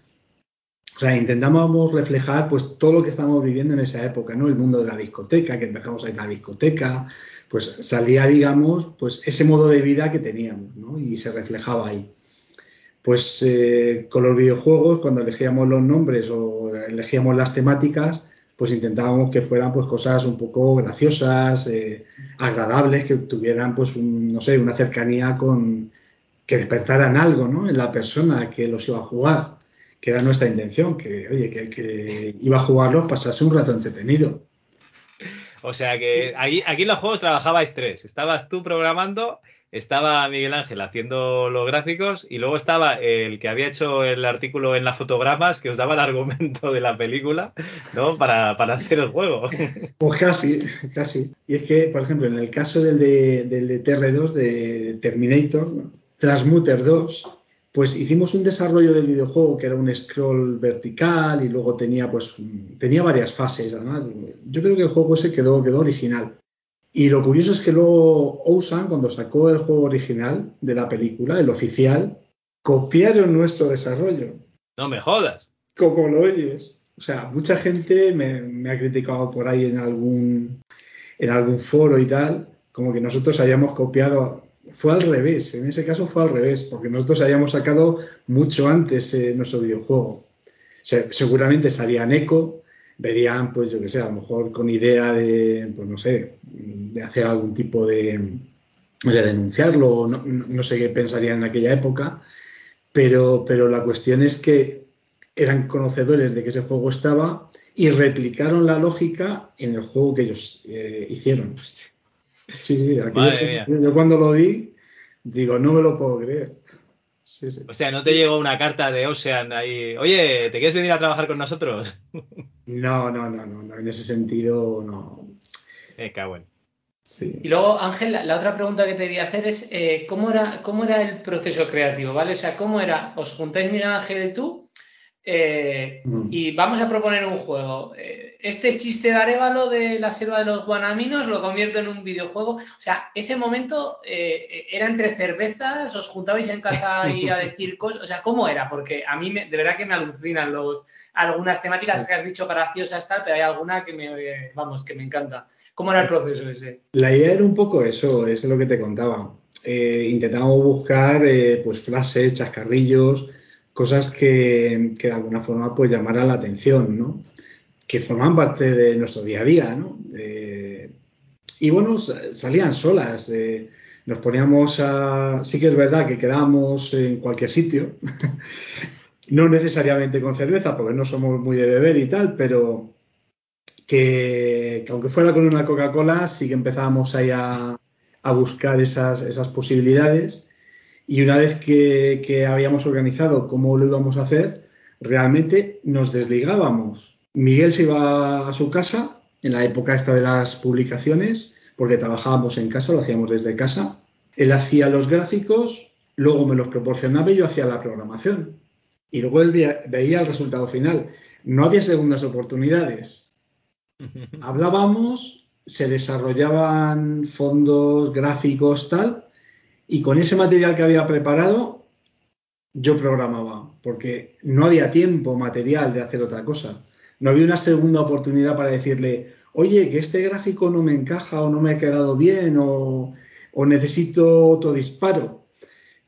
Speaker 2: O sea, intentábamos reflejar pues todo lo que estábamos viviendo en esa época, ¿no? El mundo de la discoteca, que empezamos a ir a la discoteca, pues salía, digamos, pues ese modo de vida que teníamos, ¿no? Y se reflejaba ahí. Pues eh, con los videojuegos, cuando elegíamos los nombres o elegíamos las temáticas, pues intentábamos que fueran pues cosas un poco graciosas, eh, agradables, que tuvieran pues no sé, una cercanía con que despertaran algo, ¿no? En la persona que los iba a jugar, que era nuestra intención, que oye, que el que iba a jugarlos pasase un rato entretenido.
Speaker 1: O sea que aquí, aquí en los juegos trabajabais tres. Estabas tú programando, estaba Miguel Ángel haciendo los gráficos y luego estaba el que había hecho el artículo en las fotogramas que os daba el argumento de la película, ¿no? Para, hacer el juego.
Speaker 2: Pues casi, casi. Y es que, por ejemplo, en el caso del de, del de TR2, de Terminator, Transmuter 2, pues hicimos un desarrollo del videojuego que era un scroll vertical y luego tenía pues tenía varias fases además. Yo creo que el juego ese quedó quedó original. Y lo curioso es que luego Ousan cuando sacó el juego original de la película el oficial copiaron nuestro desarrollo.
Speaker 1: No me jodas.
Speaker 2: Como lo oyes o sea mucha gente me, me ha criticado por ahí en algún en algún foro y tal como que nosotros hayamos copiado fue al revés, en ese caso fue al revés, porque nosotros habíamos sacado mucho antes eh, nuestro videojuego. seguramente salían eco, verían, pues yo que sé, a lo mejor con idea de, pues no sé, de hacer algún tipo de, de denunciarlo, no, no, sé qué pensarían en aquella época, pero, pero la cuestión es que eran conocedores de que ese juego estaba y replicaron la lógica en el juego que ellos eh, hicieron. Sí, sí, yo cuando lo vi, digo, no me lo puedo creer.
Speaker 1: O sea, ¿no te llegó una carta de Ocean ahí, oye, ¿te quieres venir a trabajar con nosotros?
Speaker 2: No, no, no, no, en ese sentido no.
Speaker 1: Eh, qué bueno.
Speaker 3: Sí. Y luego, Ángel, la, otra pregunta que te quería hacer es, eh, ¿cómo, era, ¿cómo era el proceso creativo? ¿Vale? O sea, ¿cómo era? ¿Os juntáis Miguel Ángel y tú? Eh, mm. Y vamos a proponer un juego este chiste de Arevalo de la selva de los guanaminos lo convierto en un videojuego. O sea, ese momento eh, era entre cervezas, os juntabais en casa y a decir cosas. O sea, ¿cómo era? Porque a mí de verdad que me alucinan los, algunas temáticas que has dicho graciosas tal, pero hay alguna que me, vamos, que me encanta. ¿Cómo era el proceso ese?
Speaker 2: La idea era un poco eso, es lo que te contaba. Eh, intentamos buscar eh, pues frases, chascarrillos, cosas que, que, de alguna forma pues llamaran la atención, ¿no? Que forman parte de nuestro día a día, ¿no? Eh, y bueno, salían solas. Eh, nos poníamos a. Sí que es verdad que quedábamos en cualquier sitio. no necesariamente con cerveza, porque no somos muy de beber y tal, pero que, aunque fuera con una Coca-Cola, sí que empezábamos ahí a, a buscar esas, esas, posibilidades. Y una vez que, que habíamos organizado cómo lo íbamos a hacer, realmente nos desligábamos Miguel se iba a su casa en la época esta de las publicaciones, porque trabajábamos en casa, lo hacíamos desde casa. Él hacía los gráficos, luego me los proporcionaba y yo hacía la programación. Y luego él veía el resultado final. No había segundas oportunidades. Hablábamos, se desarrollaban fondos, gráficos, tal, y con ese material que había preparado, yo programaba, porque no había tiempo material de hacer otra cosa no había una segunda oportunidad para decirle, oye, que este gráfico no me encaja o no me ha quedado bien o, necesito otro disparo.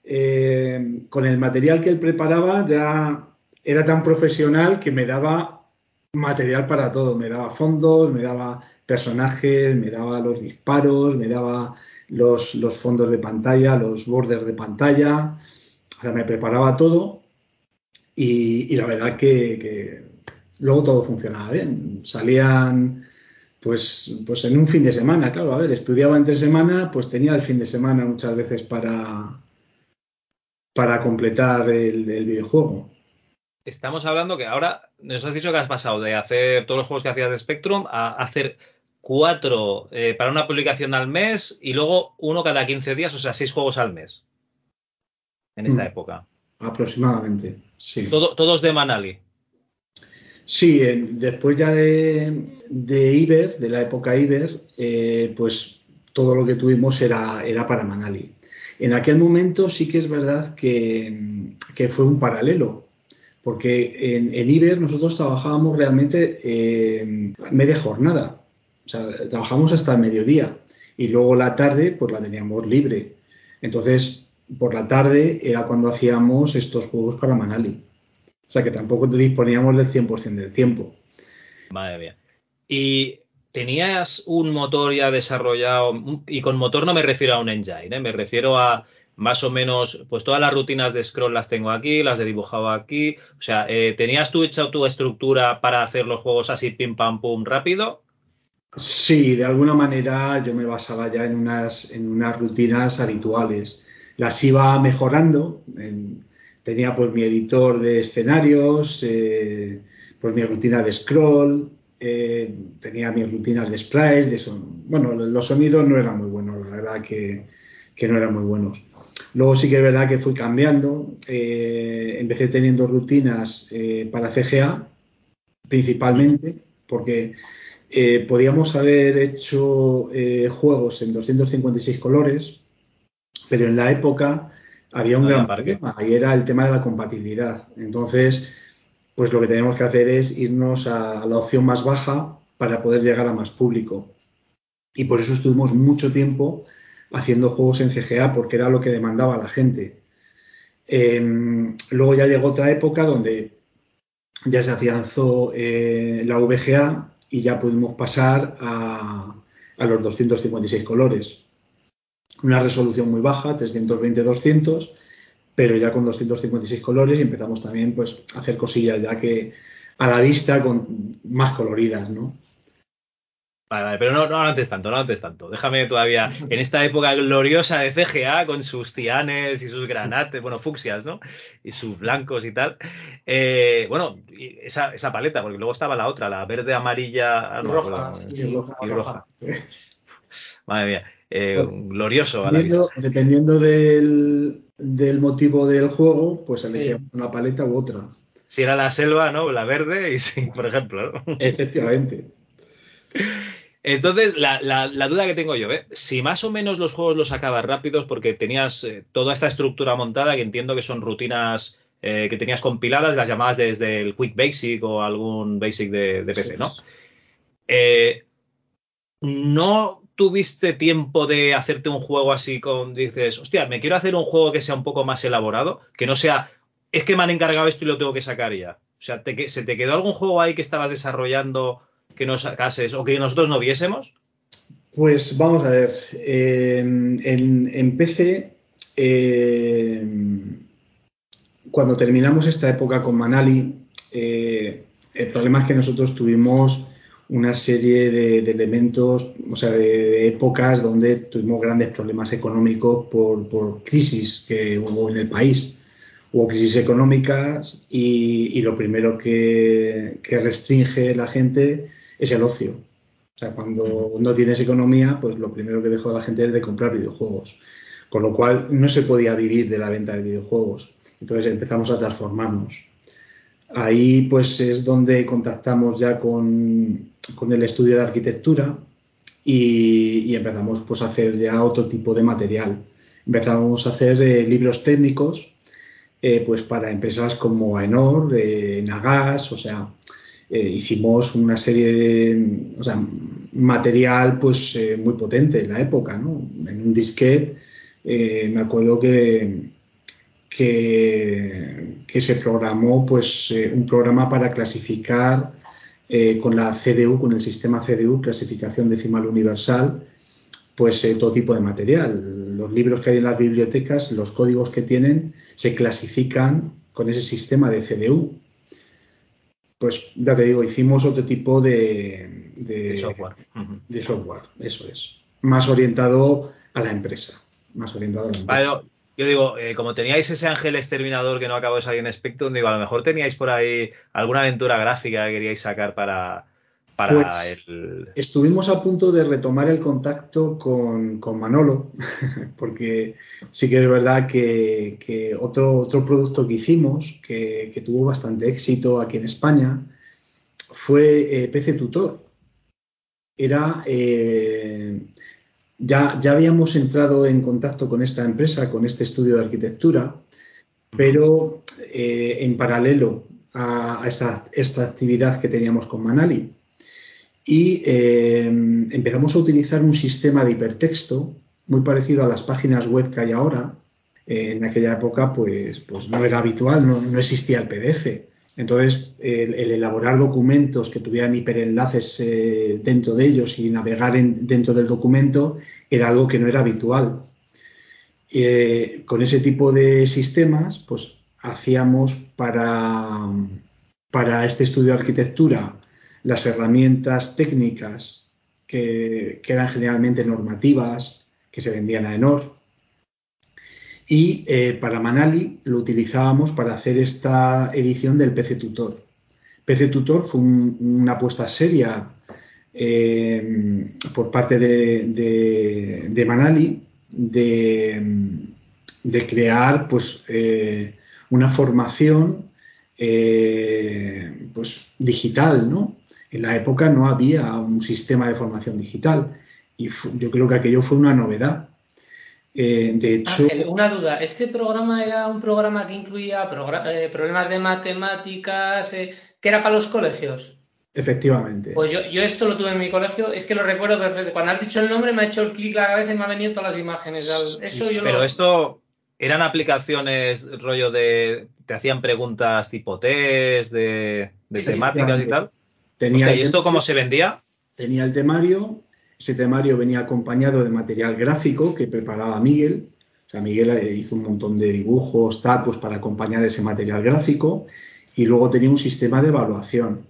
Speaker 2: Eh, con el material que él preparaba ya era tan profesional que me daba material para todo, me daba fondos, me daba personajes, me daba los disparos, me daba los, fondos de pantalla, los borders de pantalla, o sea, me preparaba todo y, la verdad que luego todo funcionaba bien. Salían, pues, pues en un fin de semana, claro, a ver, estudiaba entre semana, pues tenía el fin de semana muchas veces para, para completar el, videojuego.
Speaker 1: Estamos hablando que ahora nos has dicho que has pasado de hacer todos los juegos que hacías de Spectrum a hacer cuatro eh, para una publicación al mes y luego uno cada 15 días, o sea, seis juegos al mes en esta mm. época.
Speaker 2: Aproximadamente, sí.
Speaker 1: todos de Manali.
Speaker 2: Sí, después ya de, Iber, de la época Iber, eh, pues todo lo que tuvimos era, era para Manali. En aquel momento sí que es verdad que, fue un paralelo, porque en, en, Iber nosotros trabajábamos realmente eh, media jornada, o sea, trabajamos hasta el mediodía. y luego la tarde pues la teníamos libre. Entonces, por la tarde era cuando hacíamos estos juegos para Manali. O sea que tampoco disponíamos del 100% del tiempo.
Speaker 1: Madre mía. Y tenías un motor ya desarrollado, y con motor no me refiero a un engine, ¿eh? me refiero a más o menos, pues todas las rutinas de scroll las tengo aquí, las de dibujado aquí. O sea, eh, ¿tenías tú hecha tu estructura para hacer los juegos así pim pam pum rápido?
Speaker 2: Sí, de alguna manera yo me basaba ya en unas, en unas rutinas habituales. Las iba mejorando. Tenía pues mi editor de escenarios, eh, pues mi rutina de scroll, eh, tenía mis rutinas de sprites, de son... bueno, los sonidos no eran muy buenos, la verdad que, que no eran muy buenos. Luego sí que es verdad que fui cambiando. Eh, empecé teniendo rutinas para CGA, principalmente, porque podíamos haber hecho juegos en 256 colores, pero en la época había un gran problema y era el tema de la compatibilidad. Entonces, pues lo que tenemos que hacer es irnos a la opción más baja para poder llegar a más público. Y por eso estuvimos mucho tiempo haciendo juegos en CGA porque era lo que demandaba la gente. Em, luego ya llegó otra época donde ya se afianzó eh, la VGA y ya pudimos pasar a, los 256 colores. Una resolución muy baja, 320-200, pero ya con 256 colores y empezamos también pues, a hacer cosillas ya que a la vista con más coloridas, ¿no?
Speaker 1: Vale, vale, pero no, no antes tanto, no antes tanto. Déjame todavía, en esta época gloriosa de CGA, con sus cianes y sus granates, bueno, fucsias, ¿no? Y sus blancos y tal. Eh, bueno, esa, esa, paleta, porque luego estaba la otra, la verde, amarilla,
Speaker 3: roja,
Speaker 1: y roja. Madre mía, eh, glorioso.
Speaker 2: Dependiendo, dependiendo del, del, motivo del juego, pues elegíamos una paleta u otra.
Speaker 1: Si era la selva, ¿no? La verde, y sí, por ejemplo. ¿no?
Speaker 2: Efectivamente.
Speaker 1: Entonces, la, duda que tengo yo, ¿eh? si más o menos los juegos los acabas rápidos porque tenías eh, toda esta estructura montada, que entiendo que son rutinas eh, que tenías compiladas, las llamadas desde el Quick Basic o algún Basic de, PC, ¿no? ¿No tuviste tiempo de hacerte un juego así con, dices, hostia, me quiero hacer un juego que sea un poco más elaborado, que no sea, es que me han encargado esto y lo tengo que sacar ya? O sea, ¿se te quedó algún juego ahí que estabas desarrollando que nos sacases o que nosotros no viésemos?
Speaker 2: Pues vamos a ver. en, PC, cuando terminamos esta época con Manali, eh, el problema es que nosotros tuvimos una serie de, elementos, o sea, de, épocas donde tuvimos grandes problemas económicos por, crisis que hubo en el país. Hubo crisis económicas y, lo primero que, que, restringe la gente es el ocio. O sea, cuando no tienes economía, pues lo primero que dejó la gente es de comprar videojuegos. Con lo cual no se podía vivir de la venta de videojuegos. Entonces empezamos a transformarnos. Ahí pues es donde contactamos ya con, el estudio de arquitectura y, empezamos pues a hacer ya otro tipo de material. Empezamos a hacer eh, libros técnicos eh, pues para empresas como Aenor, eh, Nagas, o sea, hicimos una serie de material pues muy potente en la época, ¿no? En un disquete me acuerdo que, que, que, se programó pues un programa para clasificar con la CDU, con el sistema CDU, clasificación decimal universal, pues todo tipo de material. Los libros que hay en las bibliotecas, los códigos que tienen, se clasifican con ese sistema de CDU pues ya te digo, hicimos otro tipo de,
Speaker 1: software.
Speaker 2: De software, eso es. Más orientado a la empresa. Más orientado a la empresa.
Speaker 1: Yo digo, eh, como teníais ese ángel exterminador que no acabó de salir en Spectrum, digo, a lo mejor teníais por ahí alguna aventura gráfica que queríais sacar para, pues,
Speaker 2: estuvimos a punto de retomar el contacto con, Manolo, porque sí que es verdad que, otro, otro, producto que hicimos, que, tuvo bastante éxito aquí en España, fue eh, PC Tutor. Era, eh, ya, ya habíamos entrado en contacto con esta empresa, con este estudio de arquitectura, pero eh, en paralelo a, esta, esta actividad que teníamos con Manali y eh, empezamos a utilizar un sistema de hipertexto muy parecido a las páginas web que hay ahora. Eh, en aquella época, pues, pues no era habitual, no, no existía el PDF. Entonces, el, elaborar documentos que tuvieran hiperenlaces eh, dentro de ellos y navegar en, dentro del documento era algo que no era habitual. Eh, con ese tipo de sistemas, pues hacíamos para, para este estudio de arquitectura las herramientas técnicas que, que eran generalmente normativas, que se vendían a Enor, y eh, para Manali lo utilizábamos para hacer esta edición del PC Tutor. PC Tutor fue una apuesta seria eh, por parte de, Manali de, crear pues, eh, una formación pues, digital. ¿no? En la época no había un sistema de formación digital y yo creo que aquello fue una novedad.
Speaker 3: Eh, de hecho, Ángel, una duda. ¿Este programa era un programa que incluía eh, problemas de matemáticas, eh, que era para los colegios?
Speaker 2: Efectivamente.
Speaker 3: Pues yo, esto lo tuve en mi colegio, es que lo recuerdo perfecto. Cuando has dicho el nombre me ha hecho el clic la cabeza y me han venido todas las imágenes.
Speaker 1: pero esto eran aplicaciones rollo de... Te hacían preguntas tipo test, de, temáticas y tal. Tenía ¿Y esto cómo se vendía?
Speaker 2: Tenía el temario, ese temario venía acompañado de material gráfico que preparaba Miguel. O sea, Miguel eh, hizo un montón de dibujos, tal, pues para acompañar ese material gráfico. Y luego tenía un sistema de evaluación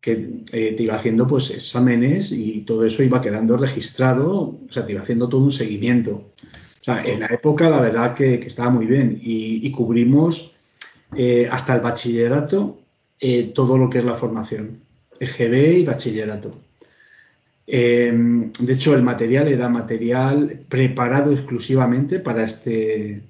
Speaker 2: que eh, te iba haciendo pues exámenes y todo eso iba quedando registrado. O sea, te iba haciendo todo un seguimiento. O sea, en la época la verdad que, estaba muy bien y, cubrimos eh, hasta el bachillerato todo lo que es la formación, EGB y bachillerato. Em, de hecho, el material era material preparado exclusivamente para este,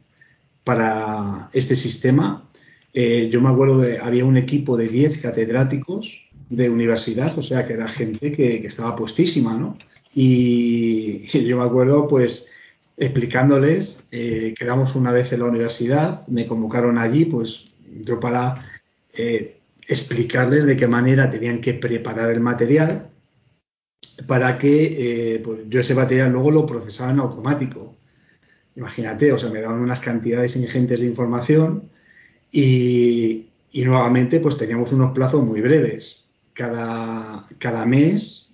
Speaker 2: para este sistema. Eh, yo me acuerdo que había un equipo de 10 catedráticos de universidad, o sea que era gente que, estaba puestísima, ¿no? Y, yo me acuerdo, pues, explicándoles, eh, quedamos una vez en la universidad, me convocaron allí, pues, yo para eh, explicarles de qué manera tenían que preparar el material para que eh, pues yo ese material luego lo procesaba en automático. Imagínate, o sea, me daban unas cantidades ingentes de información y, nuevamente pues teníamos unos plazos muy breves. Cada, cada mes,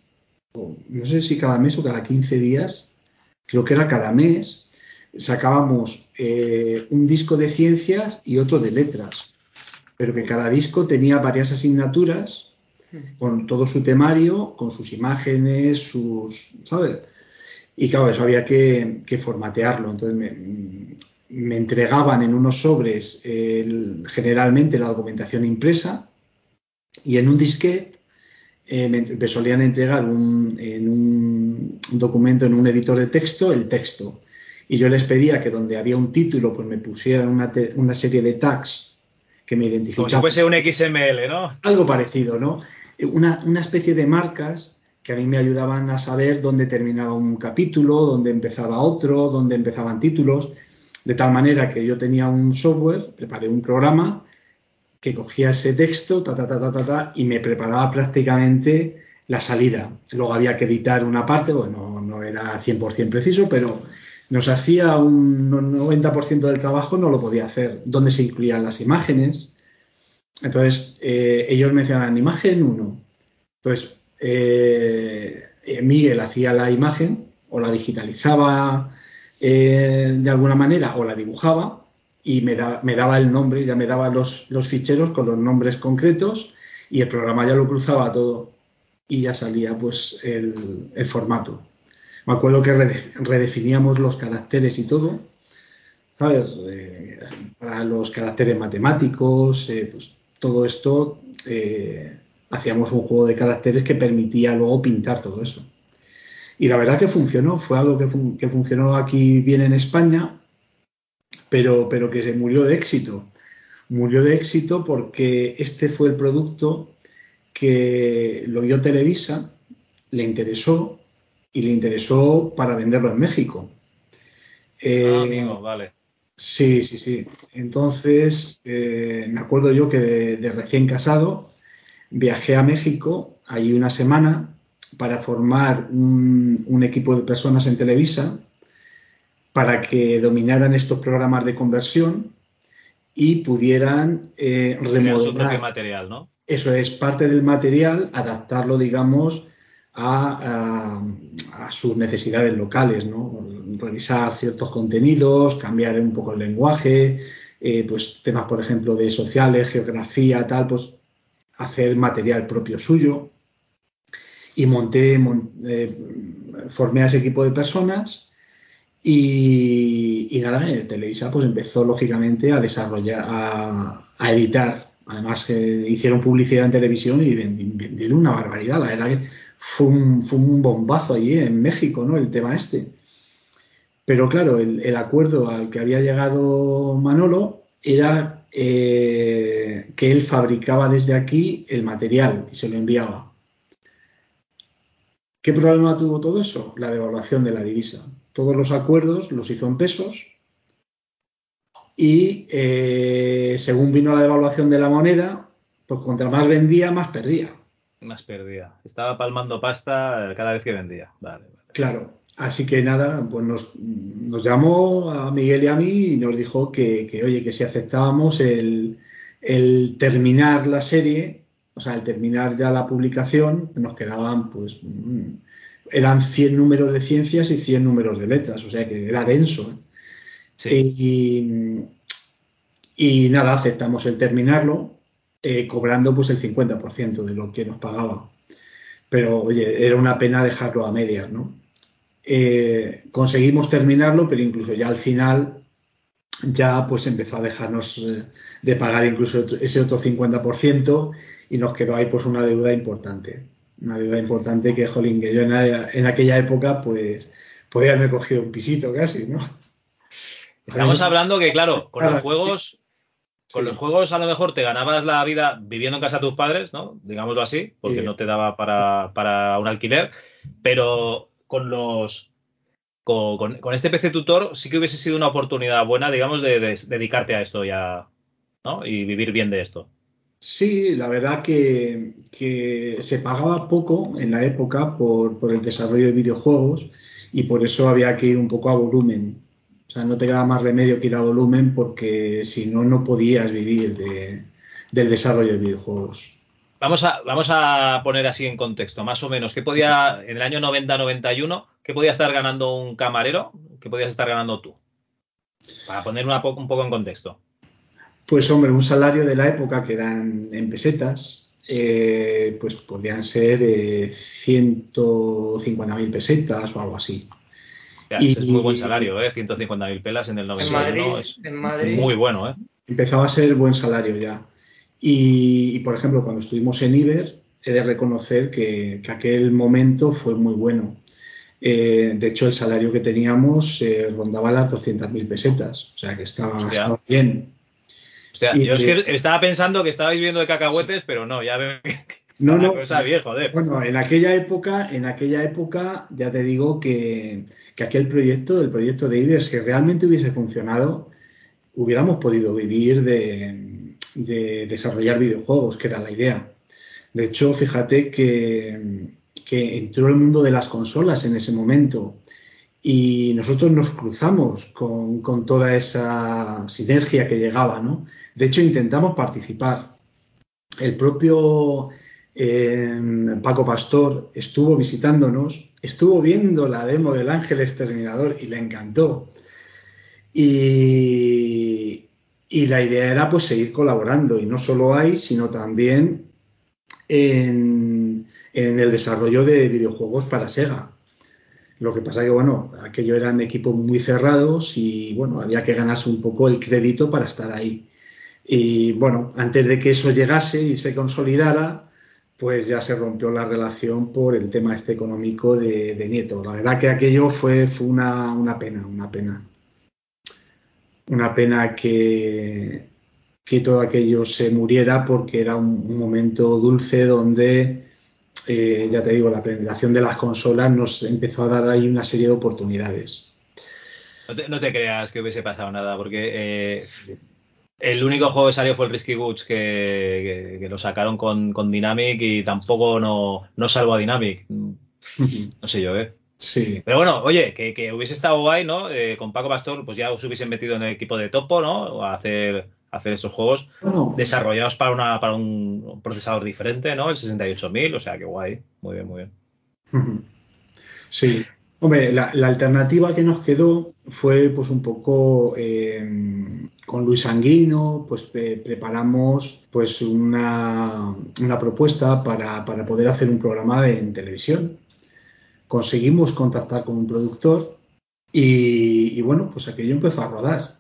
Speaker 2: no sé si cada mes o cada 15 días, creo que era cada mes, sacábamos eh, un disco de ciencias y otro de letras, pero que cada disco tenía varias asignaturas con todo su temario, con sus imágenes, sus, ¿sabes? Y claro, eso había que, formatearlo. Entonces me, entregaban en unos sobres generalmente la documentación impresa y en un disquete eh, me, solían entregar en un documento, en un editor de texto, el texto. Y yo les pedía que donde había un título, pues me pusieran una, una serie de tags que me identificaban.
Speaker 1: Como si fuese un XML, ¿no?
Speaker 2: Algo parecido, ¿no? Una, especie de marcas que a mí me ayudaban a saber dónde terminaba un capítulo, dónde empezaba otro, dónde empezaban títulos, de tal manera que yo tenía un software, preparé un programa que cogía ese texto, ta, ta, ta, ta, ta, ta y me preparaba prácticamente la salida. Luego había que editar una parte, bueno, no era 100% preciso, pero nos hacía un 90% del trabajo, no lo podía hacer. Dónde se incluían las imágenes, entonces, eh, ellos mencionan imagen 1. Entonces, eh, eh, Miguel hacía la imagen o la digitalizaba de alguna manera o la dibujaba y me, daba el nombre, ya me daba los, ficheros con los nombres concretos y el programa ya lo cruzaba todo y ya salía pues el, formato. Me acuerdo que redefiníamos los caracteres y todo, ¿sabes? para los caracteres matemáticos, pues todo esto eh, hacíamos un juego de caracteres que permitía luego pintar todo eso. Y la verdad que funcionó, fue algo que, funcionó aquí bien en España, pero, pero que se murió de éxito. Murió de éxito porque este fue el producto que lo vio Televisa, le interesó y le interesó para venderlo en México.
Speaker 1: ah, eh, amigo, vale.
Speaker 2: Sí, sí, sí. Entonces, eh, me acuerdo yo que de, recién casado viajé a México, ahí una semana, para formar un, equipo de personas en Televisa para que dominaran estos programas de conversión y pudieran eh, remodelar.
Speaker 1: material, ¿no?
Speaker 2: Eso es parte del material, adaptarlo, digamos, a, sus necesidades locales, ¿no? Revisar ciertos contenidos, cambiar un poco el lenguaje, eh, pues temas, por ejemplo, de sociales, geografía, tal, pues hacer material propio suyo. Y monté, eh, formé a ese equipo de personas y, y nada, Televisa pues empezó lógicamente a desarrollar, a, editar. Además hicieron publicidad en televisión y vendieron una barbaridad. La verdad que fue un, fue un bombazo allí en México, ¿no? El tema este. Pero claro, el, acuerdo al que había llegado Manolo era eh, que él fabricaba desde aquí el material y se lo enviaba. ¿Qué problema tuvo todo eso? La devaluación de la divisa. Todos los acuerdos los hizo en pesos y eh, según vino la devaluación de la moneda, pues contra más vendía, más perdía.
Speaker 1: Más perdía. Estaba palmando pasta cada vez que vendía.
Speaker 2: Claro. Así que nada, pues nos, llamó a Miguel y a mí y nos dijo que, oye, que si aceptábamos el, terminar la serie, o sea, el terminar ya la publicación, nos quedaban, pues, mm, eran 100 números de ciencias y 100 números de letras, o sea que era denso. ¿eh? Y, nada, aceptamos el terminarlo, eh, cobrando pues el 50% de lo que nos pagaba. Pero, oye, era una pena dejarlo a medias, ¿no? Eh, conseguimos terminarlo, pero incluso ya al final ya pues empezó a dejarnos eh, de pagar incluso ese otro 50% y nos quedó ahí pues una deuda importante. Una deuda importante que, jolín, que yo en, aquella época pues podía haberme cogido un pisito casi, ¿no?
Speaker 1: Estamos hablando que, claro, con los juegos, con los juegos a lo mejor te ganabas la vida viviendo en casa de tus padres, ¿no? Digámoslo así, porque no te daba para, para un alquiler, pero con los con, este PC tutor sí que hubiese sido una oportunidad buena, digamos, de, dedicarte a esto ya, ¿no? Y vivir bien de esto.
Speaker 2: Sí, la verdad que, se pagaba poco en la época por, el desarrollo de videojuegos y por eso había que ir un poco a volumen. O sea, no te quedaba más remedio que ir a volumen porque si no, no podías vivir del desarrollo de videojuegos.
Speaker 1: Vamos a, vamos a poner así en contexto, más o menos, ¿qué podía, en el año 90-91, qué podía estar ganando un camarero? ¿Qué podías estar ganando tú? Para poner un poco en contexto.
Speaker 2: Pues hombre, un salario de la época que eran en pesetas, eh, pues podían ser eh, 150.000 pesetas o algo así.
Speaker 1: y, es muy buen salario, ¿eh? 150.000 pelas en el 91 es muy bueno, ¿eh?
Speaker 2: Empezaba a ser buen salario ya. Y, por ejemplo, cuando estuvimos en Iber, he de reconocer que, aquel momento fue muy bueno. Eh, de hecho, el salario que teníamos eh, rondaba las 200.000 pesetas, o sea que estaba, bien.
Speaker 1: yo es que estaba pensando que estabais viendo de cacahuetes, pero no, ya veo que no, no, cosa bien, joder.
Speaker 2: Bueno, en aquella época, en aquella época, ya te digo que, que aquel proyecto, el proyecto de Iber, si realmente hubiese funcionado, hubiéramos podido vivir de, de desarrollar videojuegos, que era la idea. De hecho, fíjate que, entró el mundo de las consolas en ese momento y nosotros nos cruzamos con, toda esa sinergia que llegaba, ¿no? De hecho, intentamos participar. El propio eh, Paco Pastor estuvo visitándonos, estuvo viendo la demo del Ángel Exterminador y le encantó. Y, y la idea era pues seguir colaborando y no solo ahí, sino también en, el desarrollo de videojuegos para Sega. Lo que pasa que, bueno, aquello eran equipos muy cerrados y, bueno, había que ganarse un poco el crédito para estar ahí. Y, bueno, antes de que eso llegase y se consolidara, pues ya se rompió la relación por el tema este económico de, Nieto. La verdad que aquello fue, fue una, una pena, una pena una pena que, que todo aquello se muriera porque era un, momento dulce donde, eh, ya te digo, la penetración de las consolas nos empezó a dar ahí una serie de oportunidades.
Speaker 1: No te, creas que hubiese pasado nada, porque eh, el único juego que salió fue el Risky Boots, que, lo sacaron con, Dynamic y tampoco no, no salvó a Dynamic. No sé yo, ¿eh?
Speaker 2: Sí.
Speaker 1: Pero bueno, oye, que, hubiese estado guay, ¿no? Eh, con Paco Pastor, pues ya os hubiesen metido en el equipo de Topo, ¿no? A hacer, hacer estos juegos desarrollados para, una, para un procesador diferente, ¿no? El 68000, o sea, que guay. Muy bien, muy bien.
Speaker 2: Sí. Hombre, la, alternativa que nos quedó fue pues un poco eh, con Luis Sanguino, pues preparamos pues una, una propuesta para, para, poder hacer un programa en televisión conseguimos contactar con un productor y, bueno, pues aquello empezó a rodar.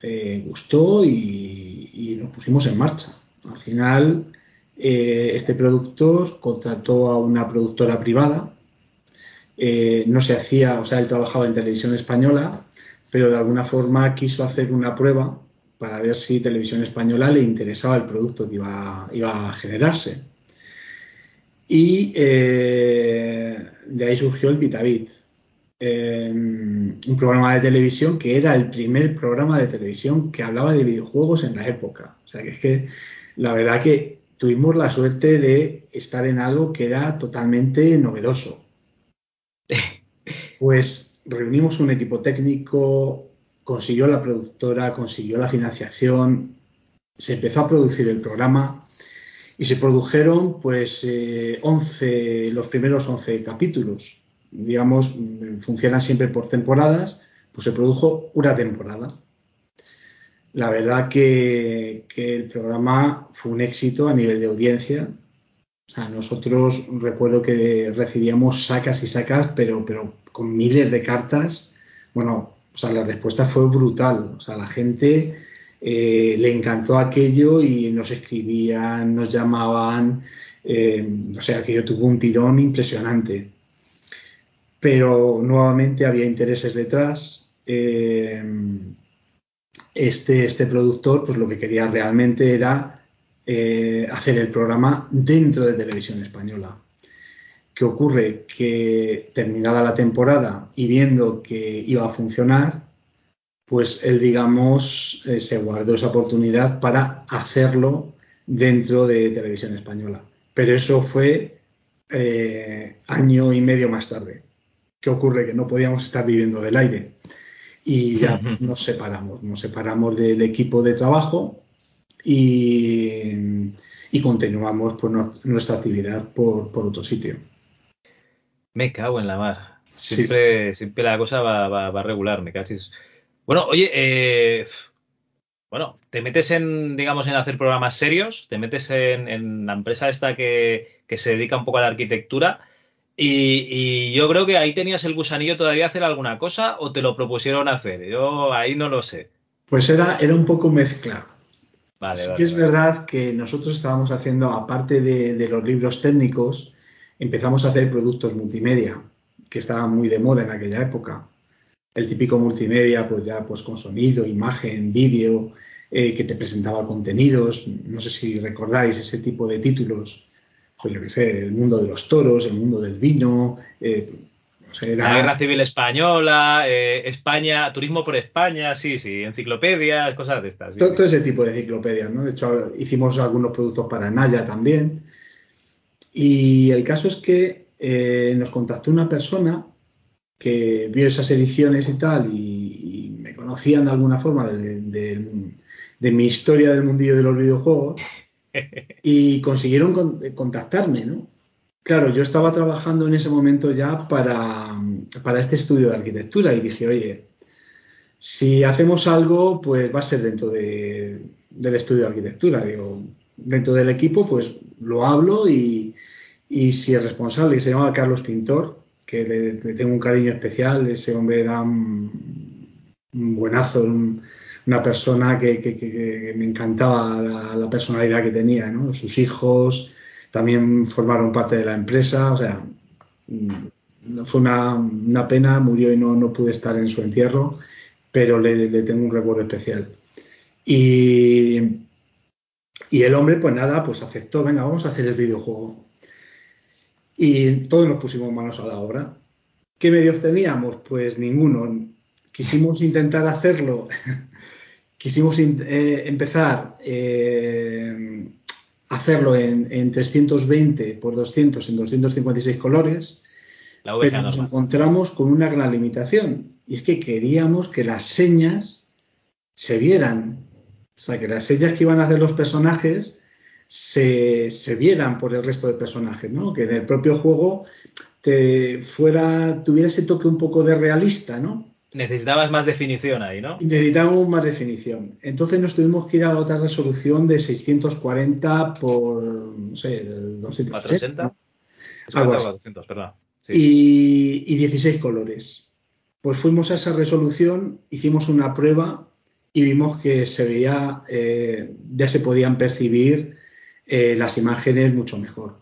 Speaker 2: Eh, gustó y, nos pusimos en marcha. Al final, eh, este productor contrató a una productora privada. Eh, no se hacía, o sea, él trabajaba en televisión española, pero de alguna forma quiso hacer una prueba para ver si televisión española le interesaba el producto que iba, iba a generarse. Y de ahí surgió el Vitavit, eh, un programa de televisión que era el primer programa de televisión que hablaba de videojuegos en la época. O sea que es que la verdad que tuvimos la suerte de estar en algo que era totalmente novedoso. Pues reunimos un equipo técnico, consiguió la productora, consiguió la financiación, se empezó a producir el programa y se produjeron pues 11, eh, los primeros 11 capítulos. Digamos, funcionan siempre por temporadas, pues se produjo una temporada. La verdad que, el programa fue un éxito a nivel de audiencia. O sea, nosotros recuerdo que recibíamos sacas y sacas, pero, pero con miles de cartas. Bueno, o sea, la respuesta fue brutal. O sea, la gente eh, le encantó aquello y nos escribían, nos llamaban, eh, o sea, aquello tuvo un tirón impresionante. Pero nuevamente había intereses detrás. Eh, este, este productor, pues lo que quería realmente era hacer el programa dentro de televisión española. ¿Qué ocurre? Que terminada la temporada y viendo que iba a funcionar, pues él, digamos, eh, se guardó esa oportunidad para hacerlo dentro de televisión española. Pero eso fue eh, año y medio más tarde. ¿Qué ocurre? Que no podíamos estar viviendo del aire. Y ya nos separamos, nos separamos del equipo de trabajo y, continuamos pues, nuestra actividad por, otro sitio.
Speaker 1: Me cago en la mar. Siempre, siempre la cosa va, va, va regular, me cachis. Bueno, oye, eh, bueno, te metes en, digamos, en hacer programas serios, te metes en, la empresa esta que, se dedica un poco a la arquitectura y, yo creo que ahí tenías el gusanillo todavía hacer alguna cosa o te lo propusieron hacer. Yo ahí no lo sé.
Speaker 2: Pues era, era un poco mezcla. Vale, sí que es verdad que nosotros estábamos haciendo, aparte de, de, los libros técnicos, empezamos a hacer productos multimedia, que estaban muy de moda en aquella época el típico multimedia, pues ya pues con sonido, imagen, vídeo, eh, que te presentaba contenidos. No sé si recordáis ese tipo de títulos. Pues yo qué sé, el mundo de los toros, el mundo del vino. Eh,
Speaker 1: La Guerra Civil Española, eh, España, Turismo por España, sí, sí, enciclopedias, cosas de estas.
Speaker 2: todo, ese tipo de enciclopedias, ¿no? De hecho, hicimos algunos productos para Naya también. Y el caso es que nos contactó una persona que vio esas ediciones y tal y, me conocían de alguna forma de, mi historia del mundillo de los videojuegos y consiguieron contactarme, ¿no? Claro, yo estaba trabajando en ese momento ya para, para este estudio de arquitectura y dije, oye, si hacemos algo, pues va a ser dentro del estudio de arquitectura. Digo, dentro del equipo, pues lo hablo y, y si el responsable, que se llama Carlos Pintor, que le, tengo un cariño especial. Ese hombre era un, buenazo, una persona que, me encantaba la, personalidad que tenía. ¿no? Sus hijos también formaron parte de la empresa. O sea, mm, fue una, pena, murió y no, no, pude estar en su entierro, pero le, le tengo un recuerdo especial. Y, y el hombre, pues nada, pues aceptó, venga, vamos a hacer el videojuego. Y todos nos pusimos manos a la obra. ¿Qué medios teníamos? Pues ninguno. Quisimos intentar hacerlo. Quisimos eh, empezar eh, hacerlo en, 320 por 200 en 256 colores. Pero nos encontramos con una gran limitación y es que queríamos que las señas se vieran. O sea, que las señas que iban a hacer los personajes se, se vieran por el resto de personajes, ¿no? Que en el propio juego te fuera, tuviera ese toque un poco de realista, ¿no?
Speaker 1: Necesitabas más definición ahí, ¿no?
Speaker 2: Necesitábamos más definición. Entonces nos tuvimos que ir a la otra resolución de 640 por, no sé, 280.
Speaker 1: 480.
Speaker 2: ¿no?
Speaker 1: 50
Speaker 2: Algo
Speaker 1: o
Speaker 2: así.
Speaker 1: 400, perdón. Sí.
Speaker 2: y, y 16 colores. Pues fuimos a esa resolución, hicimos una prueba y vimos que se veía, eh, ya se podían percibir eh, las imágenes mucho mejor.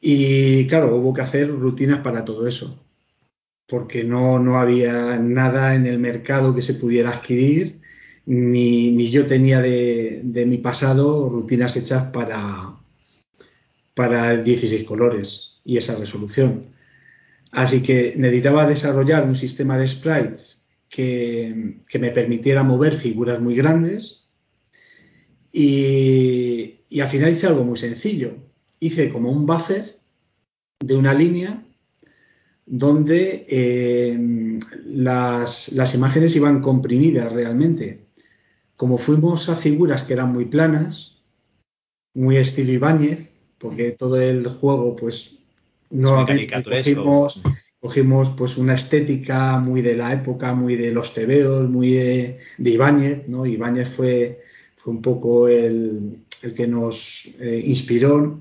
Speaker 2: Y claro, hubo que hacer rutinas para todo eso, porque no, no había nada en el mercado que se pudiera adquirir, ni, ni yo tenía de, de mi pasado rutinas hechas para, para 16 colores y esa resolución. Así que necesitaba desarrollar un sistema de sprites que, que me permitiera mover figuras muy grandes y, y, al final hice algo muy sencillo. Hice como un buffer de una línea donde eh, las, las imágenes iban comprimidas realmente. Como fuimos a figuras que eran muy planas, muy estilo Ibáñez, porque todo el juego pues no cogimos, cogimos pues una estética muy de la época, muy de los tebeos, muy de, de Ibáñez, ¿no? Ibáñez fue, fue un poco el, el que nos eh, inspiró.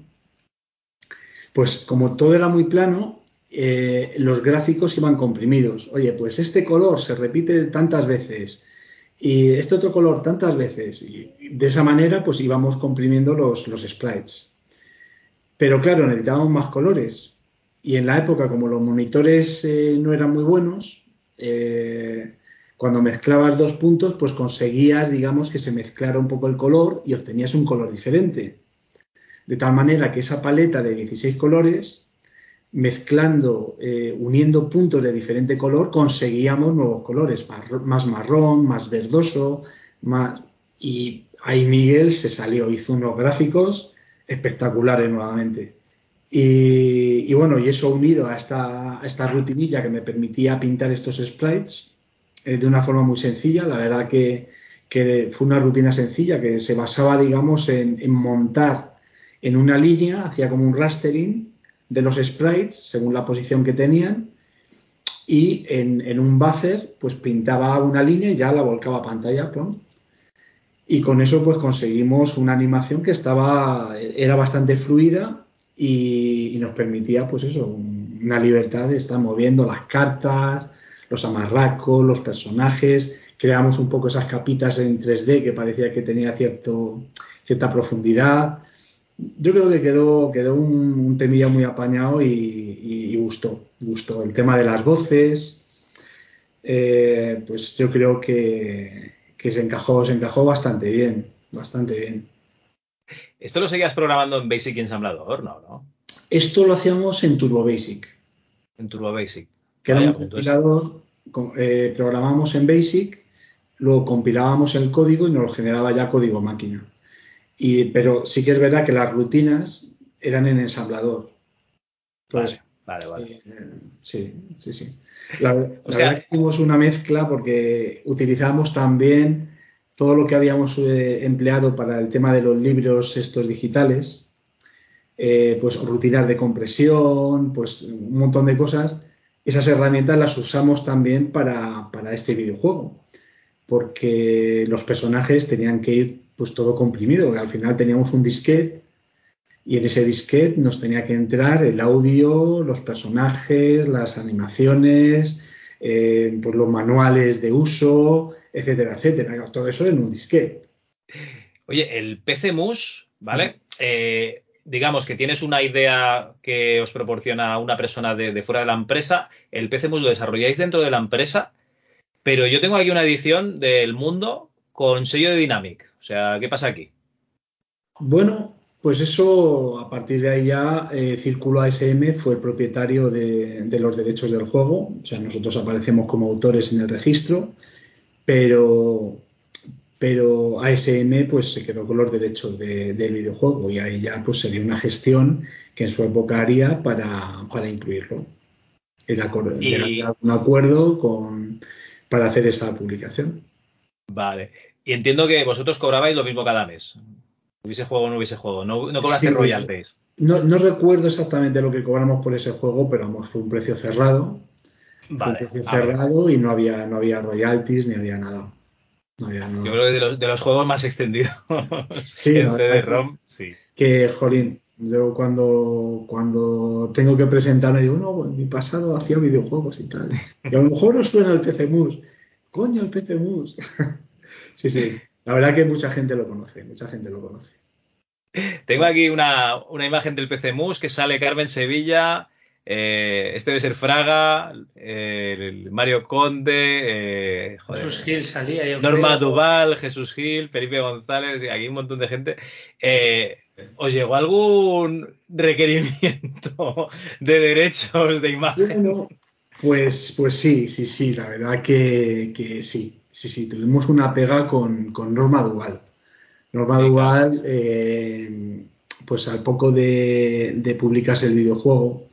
Speaker 2: Pues como todo era muy plano, eh, los gráficos iban comprimidos. Oye, pues este color se repite tantas veces y este otro color tantas veces. Y de esa manera pues íbamos comprimiendo los, los sprites. Pero claro, necesitábamos más colores. Y en la época, como los monitores eh, no eran muy buenos, cuando mezclabas dos puntos, pues conseguías, digamos, que se mezclara un poco el color y obtenías un color diferente. De tal manera que esa paleta de 16 colores, mezclando, eh, uniendo puntos de diferente color, conseguíamos nuevos colores, más, marrón, más verdoso, más... Y ahí Miguel se salió, hizo unos gráficos espectaculares nuevamente. Y, y, bueno, y eso unido a esta, a esta, rutinilla que me permitía pintar estos sprites eh, de una forma muy sencilla, la verdad que, fue una rutina sencilla que se basaba, digamos, en, montar en una línea, hacía como un rastering de los sprites según la posición que tenían y en, un buffer pues pintaba una línea y ya la volcaba a pantalla. Y con eso pues conseguimos una animación que estaba, era bastante fluida y, nos permitía, pues eso, una libertad de estar moviendo las cartas, los amarracos, los personajes, creamos un poco esas capitas en 3D que parecía que tenía cierto, cierta profundidad. Yo creo que quedó, quedó un, un temilla muy apañado y, y, y, gustó, gustó. El tema de las voces, eh, pues yo creo que, que se encajó, se encajó bastante bien, bastante bien.
Speaker 1: ¿Esto lo seguías programando en Basic y ensamblador? No, ¿no?
Speaker 2: Esto lo hacíamos en Turbo Basic.
Speaker 1: En Turbo Basic.
Speaker 2: Que era un compilador, eh, programamos en Basic, luego compilábamos el código y nos lo generaba ya código máquina. Y, pero sí que es verdad que las rutinas eran en ensamblador.
Speaker 1: Entonces, vale, vale. vale.
Speaker 2: Eh, sí, sí, sí. La, la sea, verdad que hicimos una mezcla porque utilizamos también todo lo que habíamos eh, empleado para el tema de los libros estos digitales, eh, pues rutinas de compresión, pues un montón de cosas, esas herramientas las usamos también para, para, este videojuego, porque los personajes tenían que ir pues todo comprimido, al final teníamos un disquete y en ese disquete nos tenía que entrar el audio, los personajes, las animaciones, eh, pues los manuales de uso, etcétera, etcétera. Todo eso en un disquete.
Speaker 1: Oye, el PC Mus, ¿vale? Eh, digamos que tienes una idea que os proporciona una persona de, fuera de la empresa, el PC Mus lo desarrolláis dentro de la empresa, pero yo tengo aquí una edición del mundo con sello de Dynamic. O sea, ¿qué pasa aquí?
Speaker 2: Bueno, pues eso, a partir de ahí ya, eh, Círculo ASM fue el propietario de, de, los derechos del juego. O sea, nosotros aparecemos como autores en el registro, pero, pero ASM pues se quedó con los derechos de, del videojuego y ahí ya pues sería una gestión que en su época haría para, para incluirlo. Era un acuerdo con, para hacer esa publicación.
Speaker 1: Vale. Y entiendo que vosotros cobrabais lo mismo cada mes. Hubiese juego o no hubiese juego. No, no cobraste royalties.
Speaker 2: No, no, recuerdo exactamente lo que cobramos por ese juego, pero vamos, fue un precio cerrado. Vale. un precio cerrado y no había, no había royalties ni había nada.
Speaker 1: Yo creo que de los, de los juegos más extendidos sí, en CD-ROM, sí.
Speaker 2: Que, jolín, yo cuando, cuando tengo que presentarme digo, no, en mi pasado hacía videojuegos y tal. Y a lo mejor no suena el PC Mus. Coño, el PC Mus. sí, sí. La verdad que mucha gente lo conoce, mucha gente lo conoce.
Speaker 1: Tengo aquí una, una imagen del PC Mus que sale Carmen Sevilla eh, este debe ser Fraga, eh, Mario Conde,
Speaker 3: eh, Jesús Gil salía.
Speaker 1: Norma Duval, Jesús Gil, Felipe González, y aquí un montón de gente. ¿Os llegó algún requerimiento de derechos de imagen?
Speaker 2: pues, pues sí, sí, sí, la verdad que, sí. Sí, sí, tuvimos una pega con, Norma Duval. Norma Duval, pues al poco de, de publicarse el videojuego,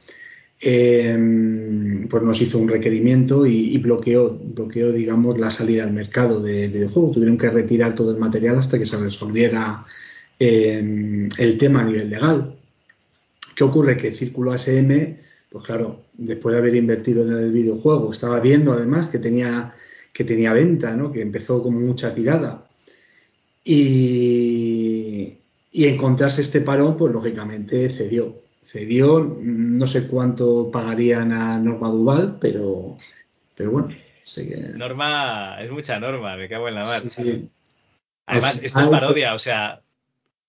Speaker 2: Em, pues nos hizo un requerimiento y, bloqueó, bloqueó, digamos, la salida al mercado del videojuego. Tuvieron que retirar todo el material hasta que se resolviera em, el tema a nivel legal. ¿Qué ocurre? Que Círculo ASM, pues claro, después de haber invertido en el videojuego, estaba viendo además que tenía, que tenía venta, ¿no? que empezó con mucha tirada. Y, y encontrarse este parón, pues lógicamente cedió cedió, no sé cuánto pagarían a Norma Duval, pero, pero bueno. Que...
Speaker 1: Norma, es mucha norma, me cago en la mar. Además, esto es parodia, o sea.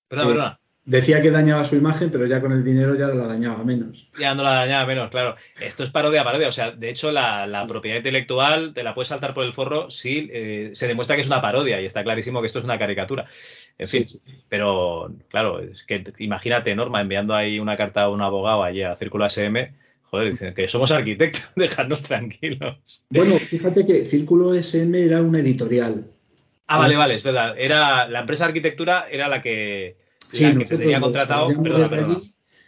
Speaker 1: Perdón, eh, perdón.
Speaker 2: Decía que dañaba su imagen, pero ya con el dinero ya la dañaba menos.
Speaker 1: Ya no la dañaba menos, claro. Esto es parodia, parodia. O sea, de hecho, la, propiedad intelectual te la puedes saltar por el forro si eh, se demuestra que es una parodia y está clarísimo que esto es una caricatura. En fin, pero claro, es que imagínate, Norma, enviando ahí una carta a un abogado allí a Círculo SM. Joder, dicen que somos arquitectos, dejadnos tranquilos.
Speaker 2: Bueno, fíjate que Círculo SM era una editorial.
Speaker 1: Ah, vale, vale, es verdad. Era la empresa de arquitectura era la que Sí, la que se tenía contratado.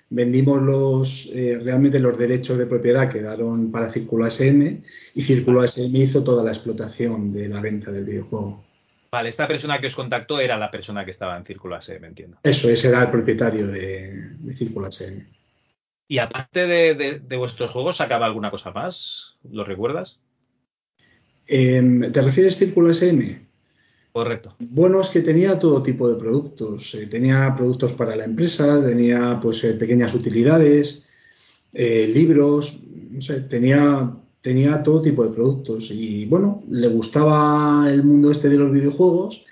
Speaker 2: vendimos los eh, realmente los derechos de propiedad quedaron para Círculo ASM y Círculo ASM hizo toda la explotación de la venta del videojuego.
Speaker 1: Vale, esta persona que os contactó era la persona que estaba en Círculo ASM, entiendo.
Speaker 2: Eso, ese era el propietario de, Círculo ASM.
Speaker 1: Y aparte de, vuestros juegos, ¿sacaba alguna cosa más? ¿Lo recuerdas?
Speaker 2: Em, ¿Te refieres Círculo ASM?
Speaker 1: Correcto.
Speaker 2: Bueno, es que tenía todo tipo de productos. Eh, tenía productos para la empresa, tenía pues eh, pequeñas utilidades, eh, libros, no sé, tenía, tenía todo tipo de productos. Y bueno, le gustaba el mundo este de los videojuegos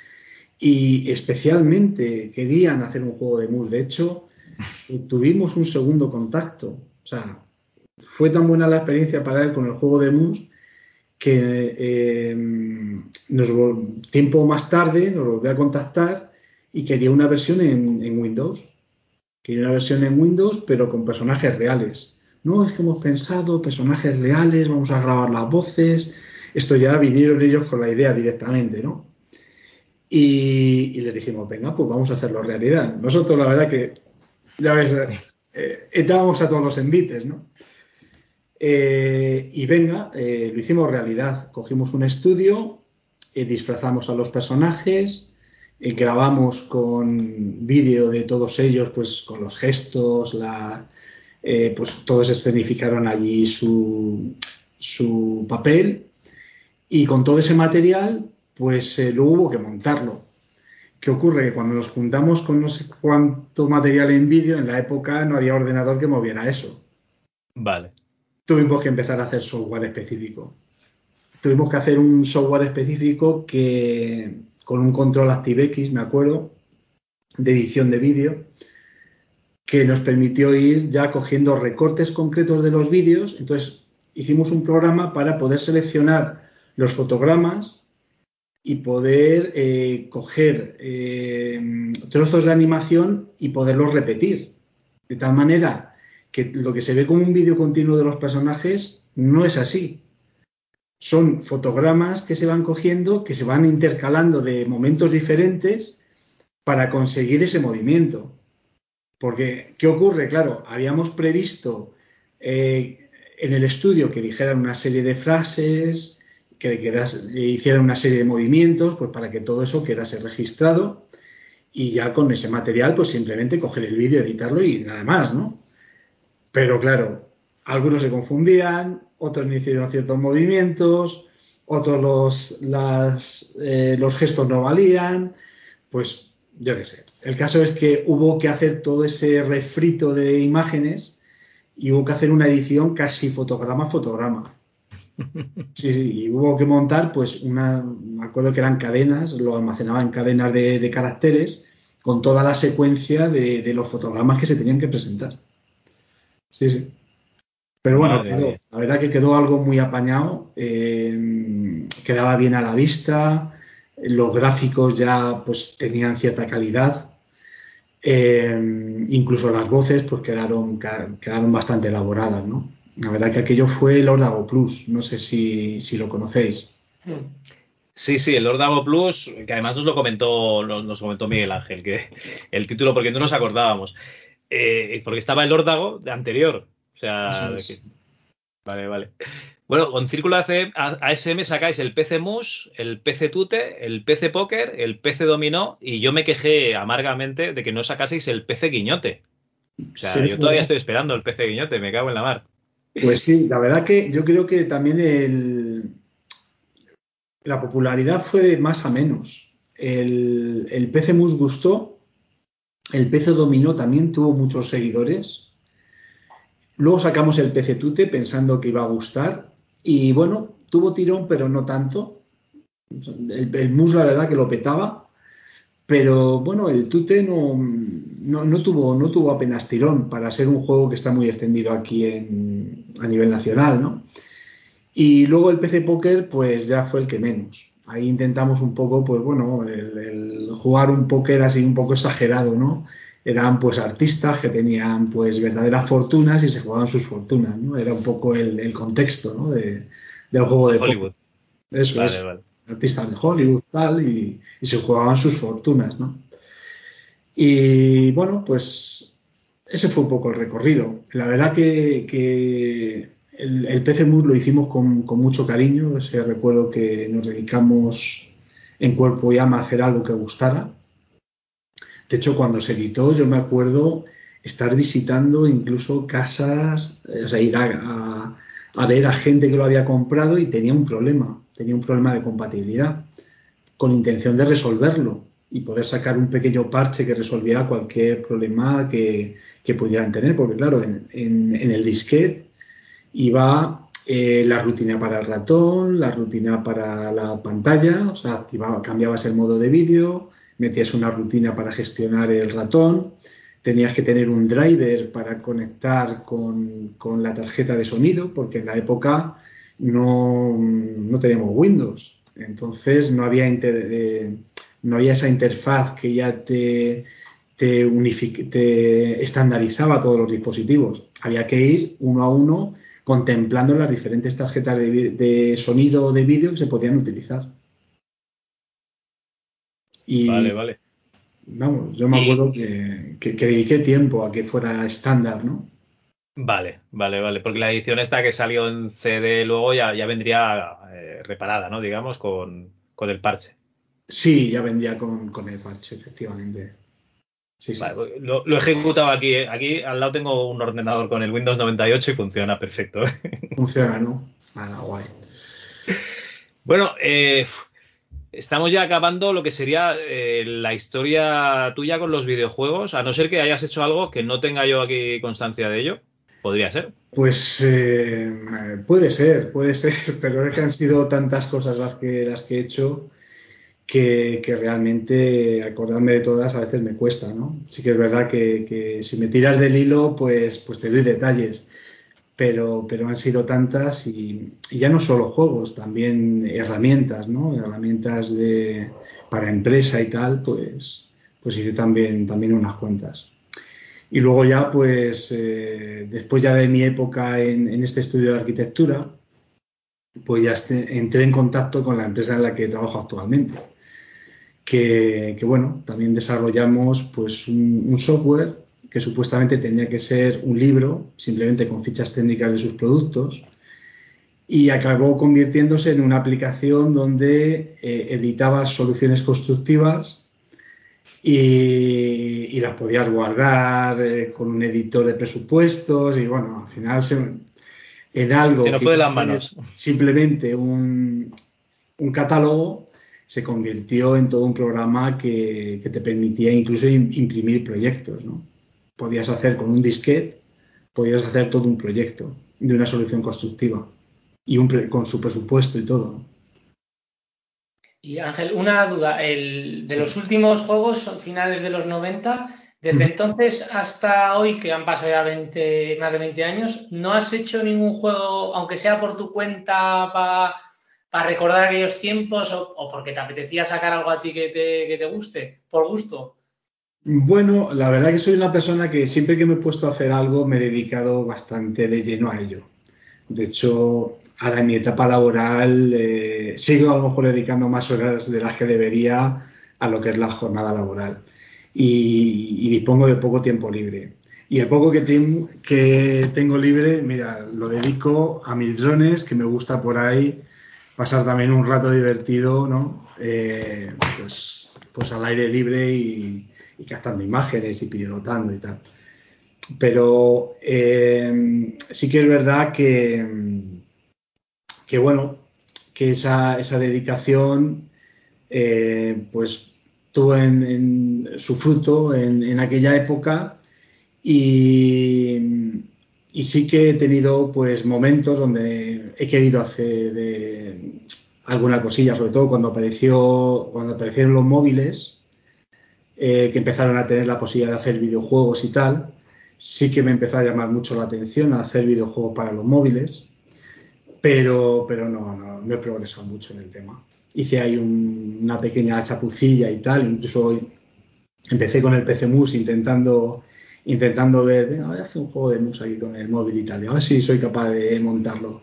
Speaker 2: y especialmente querían hacer un juego de mus. De hecho, tuvimos un segundo contacto. O sea, fue tan buena la experiencia para él con el juego de mus que eh, nos, tiempo más tarde nos volvió a contactar y quería una versión en, Windows. Quería una versión en Windows, pero con personajes reales. No, es que hemos pensado personajes reales, vamos a grabar las voces. Esto ya vinieron ellos con la idea directamente, ¿no? Y, le dijimos, venga, pues vamos a hacerlo realidad. Nosotros, la verdad que, ya ves, eh, estábamos a todos los envites, ¿no? Eh, y venga, eh, lo hicimos realidad. Cogimos un estudio, eh, disfrazamos a los personajes, grabamos con vídeo de todos ellos, pues con los gestos, la, pues todos escenificaron allí su, su, papel y con todo ese material, pues lo hubo que montarlo. ¿Qué ocurre? Que cuando nos juntamos con no sé cuánto material en vídeo, en la época no había ordenador que moviera eso.
Speaker 1: Vale
Speaker 2: tuvimos que empezar a hacer software específico. Tuvimos que hacer un software específico que con un control ActiveX, me acuerdo, de edición de vídeo, que nos permitió ir ya cogiendo recortes concretos de los vídeos. Entonces hicimos un programa para poder seleccionar los fotogramas y poder eh, coger eh, trozos de animación y poderlos repetir. De tal manera que lo que se ve como un vídeo continuo de los personajes no es así. Son fotogramas que se van cogiendo, que se van intercalando de momentos diferentes para conseguir ese movimiento. Porque, ¿qué ocurre? Claro, habíamos previsto eh, en el estudio que dijeran una serie de frases, que, hicieran una serie de movimientos, pues para que todo eso quedase registrado y ya con ese material, pues simplemente coger el vídeo, editarlo y nada más, ¿no? Pero claro, algunos se confundían, otros no hicieron ciertos movimientos, otros los, eh, los gestos no valían, pues yo qué sé. El caso es que hubo que hacer todo ese refrito de imágenes y hubo que hacer una edición casi fotograma a fotograma. Sí, sí, y hubo que montar, pues, una, me acuerdo que eran cadenas, lo almacenaba en cadenas de, caracteres con toda la secuencia de, los fotogramas que se tenían que presentar. Sí, sí. Pero bueno, la verdad que quedó algo muy apañado, eh, quedaba bien a la vista, los gráficos ya pues tenían cierta calidad, eh, incluso las voces pues quedaron, quedaron bastante elaboradas, ¿no? La verdad que aquello fue el Ordago Plus, no sé si, lo conocéis.
Speaker 1: Sí, sí, el Ordago Plus, que además nos lo comentó, nos comentó Miguel Ángel, que el título, porque no nos acordábamos. Eh, porque estaba el Ordago de anterior. O sea, vale, vale. Bueno, con Círculo ASM sacáis el PC Mus, el PC Tute, el PC Poker, el PC Dominó y yo me quejé amargamente de que no sacaseis el PC Guiñote. O sea, yo todavía estoy esperando el PC Guiñote, me cago en la mar.
Speaker 2: Pues sí, la verdad que yo creo que también el, la popularidad fue más a menos. El, el PC Mus gustó, el PC Dominó también tuvo muchos seguidores. Luego sacamos el PC Tute pensando que iba a gustar y bueno, tuvo tirón, pero no tanto. El, mus, la verdad, que lo petaba. Pero bueno, el Tute no, no, tuvo, no tuvo apenas tirón para ser un juego que está muy extendido aquí en, a nivel nacional, ¿no? Y luego el PC Poker, pues ya fue el que menos. Ahí intentamos un poco, pues bueno, el, jugar un póker así un poco exagerado, ¿no? Eran pues artistas que tenían pues verdaderas fortunas y se jugaban sus fortunas, ¿no? Era un poco el, contexto, ¿no? De, del juego de
Speaker 1: Hollywood.
Speaker 2: Eso es. Artistas de Hollywood, tal, y, se jugaban sus fortunas, ¿no? Y bueno, pues ese fue un poco el recorrido. La verdad que, el, PC Mus lo hicimos con, con, mucho cariño. O recuerdo que nos dedicamos en cuerpo y alma a hacer algo que gustara. De hecho, cuando se editó, yo me acuerdo estar visitando incluso casas, o sea, ir a, ver a gente que lo había comprado y tenía un problema, tenía un problema de compatibilidad, con intención de resolverlo y poder sacar un pequeño parche que resolviera cualquier problema que, pudieran tener, porque claro, en, el disquete iba eh, la rutina para el ratón, la rutina para la pantalla, o sea, activaba, cambiabas el modo de vídeo, metías una rutina para gestionar el ratón, tenías que tener un driver para conectar con, la tarjeta de sonido, porque en la época no, teníamos Windows, entonces no había, eh, no había esa interfaz que ya te, te, te estandarizaba todos los dispositivos. Había que ir uno a uno contemplando las diferentes tarjetas de, de sonido o de vídeo que se podían utilizar
Speaker 1: vale, vale.
Speaker 2: Vamos, yo me acuerdo que, dediqué tiempo a que fuera estándar, ¿no?
Speaker 1: Vale, vale, vale. Porque la edición esta que salió en CD luego ya, ya vendría eh, reparada, ¿no? Digamos, con, el parche.
Speaker 2: Sí, ya vendría con, el parche, efectivamente. Sí,
Speaker 1: Vale, pues lo, he ejecutado aquí. ¿eh? Aquí al lado tengo un ordenador con el Windows 98 y funciona perfecto. ¿eh?
Speaker 2: Funciona, ¿no? Ah, guay.
Speaker 1: Bueno, eh, Estamos ya acabando lo que sería eh, la historia tuya con los videojuegos, a no ser que hayas hecho algo que no tenga yo aquí constancia de ello. Podría ser.
Speaker 2: Pues eh, puede ser, puede ser, pero es que han sido tantas cosas las que, las que he hecho que, realmente acordarme de todas a veces me cuesta, ¿no? Sí que es verdad que, que si me tiras del hilo, pues, pues te doy detalles pero, pero han sido tantas y, ya no solo juegos, también herramientas, ¿no? Herramientas de, para empresa y tal, pues, pues hice también, también unas cuentas. Y luego ya, pues, eh, después ya de mi época en, este estudio de arquitectura, pues ya entré en contacto con la empresa en la que trabajo actualmente. Que, bueno, también desarrollamos pues un software que supuestamente tenía que ser un libro, simplemente con fichas técnicas de sus productos, y acabó convirtiéndose en una aplicación donde eh, editaba soluciones constructivas y, las podías guardar eh, con un editor de presupuestos y bueno, al final se, en algo
Speaker 1: que
Speaker 2: fue
Speaker 1: las manos.
Speaker 2: simplemente un, un, catálogo se convirtió en todo un programa que, que te permitía incluso imprimir proyectos, ¿no? Podías hacer con un disquete, podías hacer todo un proyecto de una solución constructiva y un con su presupuesto y todo.
Speaker 3: Y Ángel, una duda, el, de los últimos juegos, finales de los 90, desde entonces hasta hoy, que han pasado ya 20, más de 20 años, ¿no has hecho ningún juego, aunque sea por tu cuenta, para recordar aquellos tiempos o, porque te apetecía sacar algo a ti que te, que te guste, por gusto?
Speaker 2: Bueno, la verdad que soy una persona que siempre que me he puesto a hacer algo me he dedicado bastante de lleno a ello. De hecho, ahora en mi etapa laboral eh, sigo a lo mejor dedicando más horas de las que debería a lo que es la jornada laboral y, dispongo de poco tiempo libre. Y el poco que, que tengo libre, mira, lo dedico a mis drones, que me gusta por ahí pasar también un rato divertido, ¿no? Eh, pues, pues al aire libre y, y captando imágenes y pilotando y tal. Pero eh, sí que es verdad que, que bueno, que esa, esa dedicación eh, pues tuvo su fruto en, aquella época y, y, sí que he tenido pues momentos donde he querido hacer eh, alguna cosilla, sobre todo cuando apareció cuando aparecieron los móviles eh, que empezaron a tener la posibilidad de hacer videojuegos y tal, sí que me empezó a llamar mucho la atención a hacer videojuegos para los móviles pero, pero no, no, he progresado mucho en el tema. Hice ahí una pequeña chapucilla y tal, incluso empecé con el PC Mus intentando, intentando ver, venga, voy a hacer un juego de mus aquí con el móvil y tal, a ver si soy capaz de montarlo.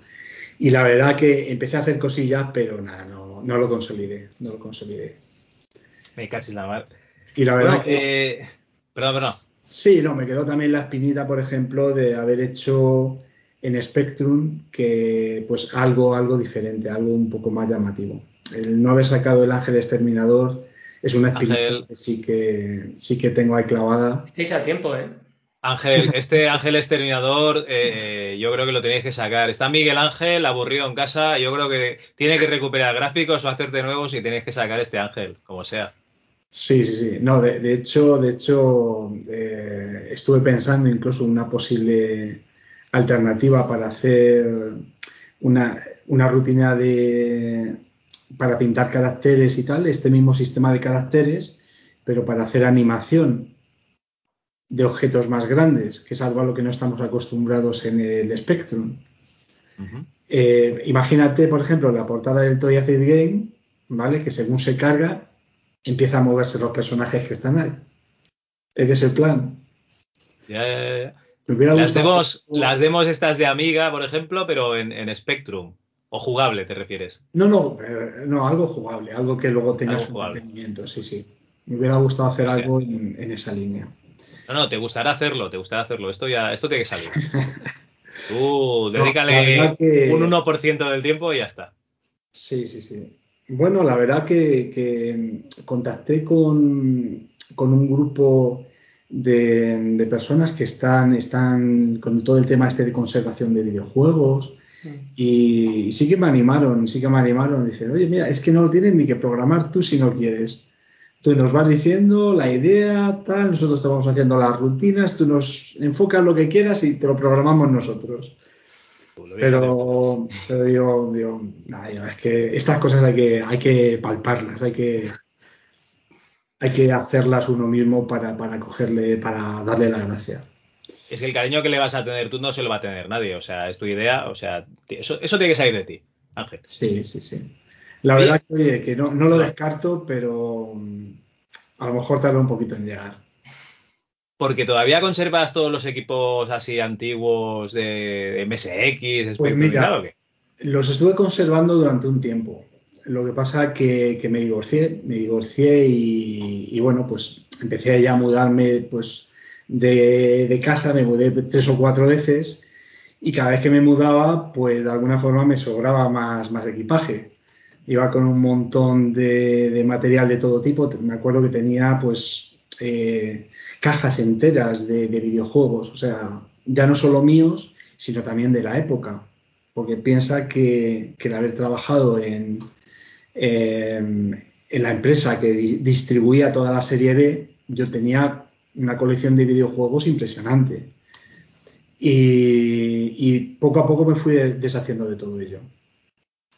Speaker 2: Y la verdad que empecé a hacer cosillas, pero nada, no, no lo consolidé, no lo consolidé.
Speaker 1: Me casi la mal.
Speaker 2: Y la verdad que...
Speaker 1: Eh, perdón, perdón.
Speaker 2: Sí, no, me quedó también la espinita, por ejemplo, de haber hecho en Spectrum que pues algo, algo diferente, algo un poco más llamativo. El no haber sacado el ángel exterminador es una experiencia que sí que sí que tengo ahí clavada.
Speaker 3: Estáis a tiempo, ¿eh?
Speaker 1: Ángel, este Ángel Exterminador, eh, yo creo que lo tenéis que sacar. Está Miguel Ángel aburrido en casa. Yo creo que tiene que recuperar gráficos o hacerte nuevos y tenéis que sacar este Ángel, como sea.
Speaker 2: Sí, sí, sí. No, de, hecho, de hecho, eh, estuve pensando incluso una posible alternativa para hacer una, una rutina de, para pintar caracteres y tal, este mismo sistema de caracteres, pero para hacer animación de objetos más grandes, que es algo a lo que no estamos acostumbrados en el Spectrum. Eh, imagínate, por ejemplo, la portada del Toy Acid Game, ¿vale? Que según se carga, empieza a moverse los personajes que están ahí. Ese es el plan.
Speaker 1: Ya, ya, ya las, demos, las demos estas de Amiga, por ejemplo, pero en, Spectrum. ¿O jugable te refieres?
Speaker 2: No, no, eh, no, algo jugable, algo que luego tenga su mantenimiento, sí, sí. Me hubiera gustado hacer algo en, esa línea.
Speaker 1: No, no, te gustará hacerlo, te gustará hacerlo. Esto ya, esto tiene que salir. Tú dedícale un 1% del tiempo y ya está.
Speaker 2: Sí, sí, sí. Bueno, la verdad que, contacté con, con un grupo de, personas que están, están con todo el tema este de conservación de videojuegos y, sí que me animaron, sí que me animaron, dicen, oye, mira, es que no lo tienes ni que programar tú si no quieres. Tú nos vas diciendo la idea, tal, nosotros te vamos haciendo las rutinas, tú nos enfocas lo que quieras y te lo programamos nosotros. Pero, pero yo digo, es que estas cosas hay que, hay que palparlas, hay que, hay que hacerlas uno mismo para, para cogerle, para darle la gracia.
Speaker 1: Es que el cariño que le vas a tener tú no se lo va a tener nadie, o sea, es tu idea, o sea, eso, eso tiene que salir de ti, Ángel.
Speaker 2: Sí, sí, sí. La verdad que, que no, no, lo descarto, pero mm, a lo mejor tarda un poquito en llegar.
Speaker 1: Porque todavía conservas todos los equipos así antiguos de, MSX,
Speaker 2: pues mira, los estuve conservando durante un tiempo. Lo que pasa que, que me divorcié, me divorcié y, bueno, pues empecé ya a mudarme pues de, casa, me mudé tres o cuatro veces y cada vez que me mudaba, pues de alguna forma me sobraba más, más equipaje. Iba con un montón de, material de todo tipo. Me acuerdo que tenía pues eh, cajas enteras de, videojuegos, o sea, ya no solo míos, sino también de la época. Porque piensa que, el haber trabajado en, en la empresa que distribuía toda la serie B, yo tenía una colección de videojuegos impresionante. Y, poco a poco me fui deshaciendo de todo ello.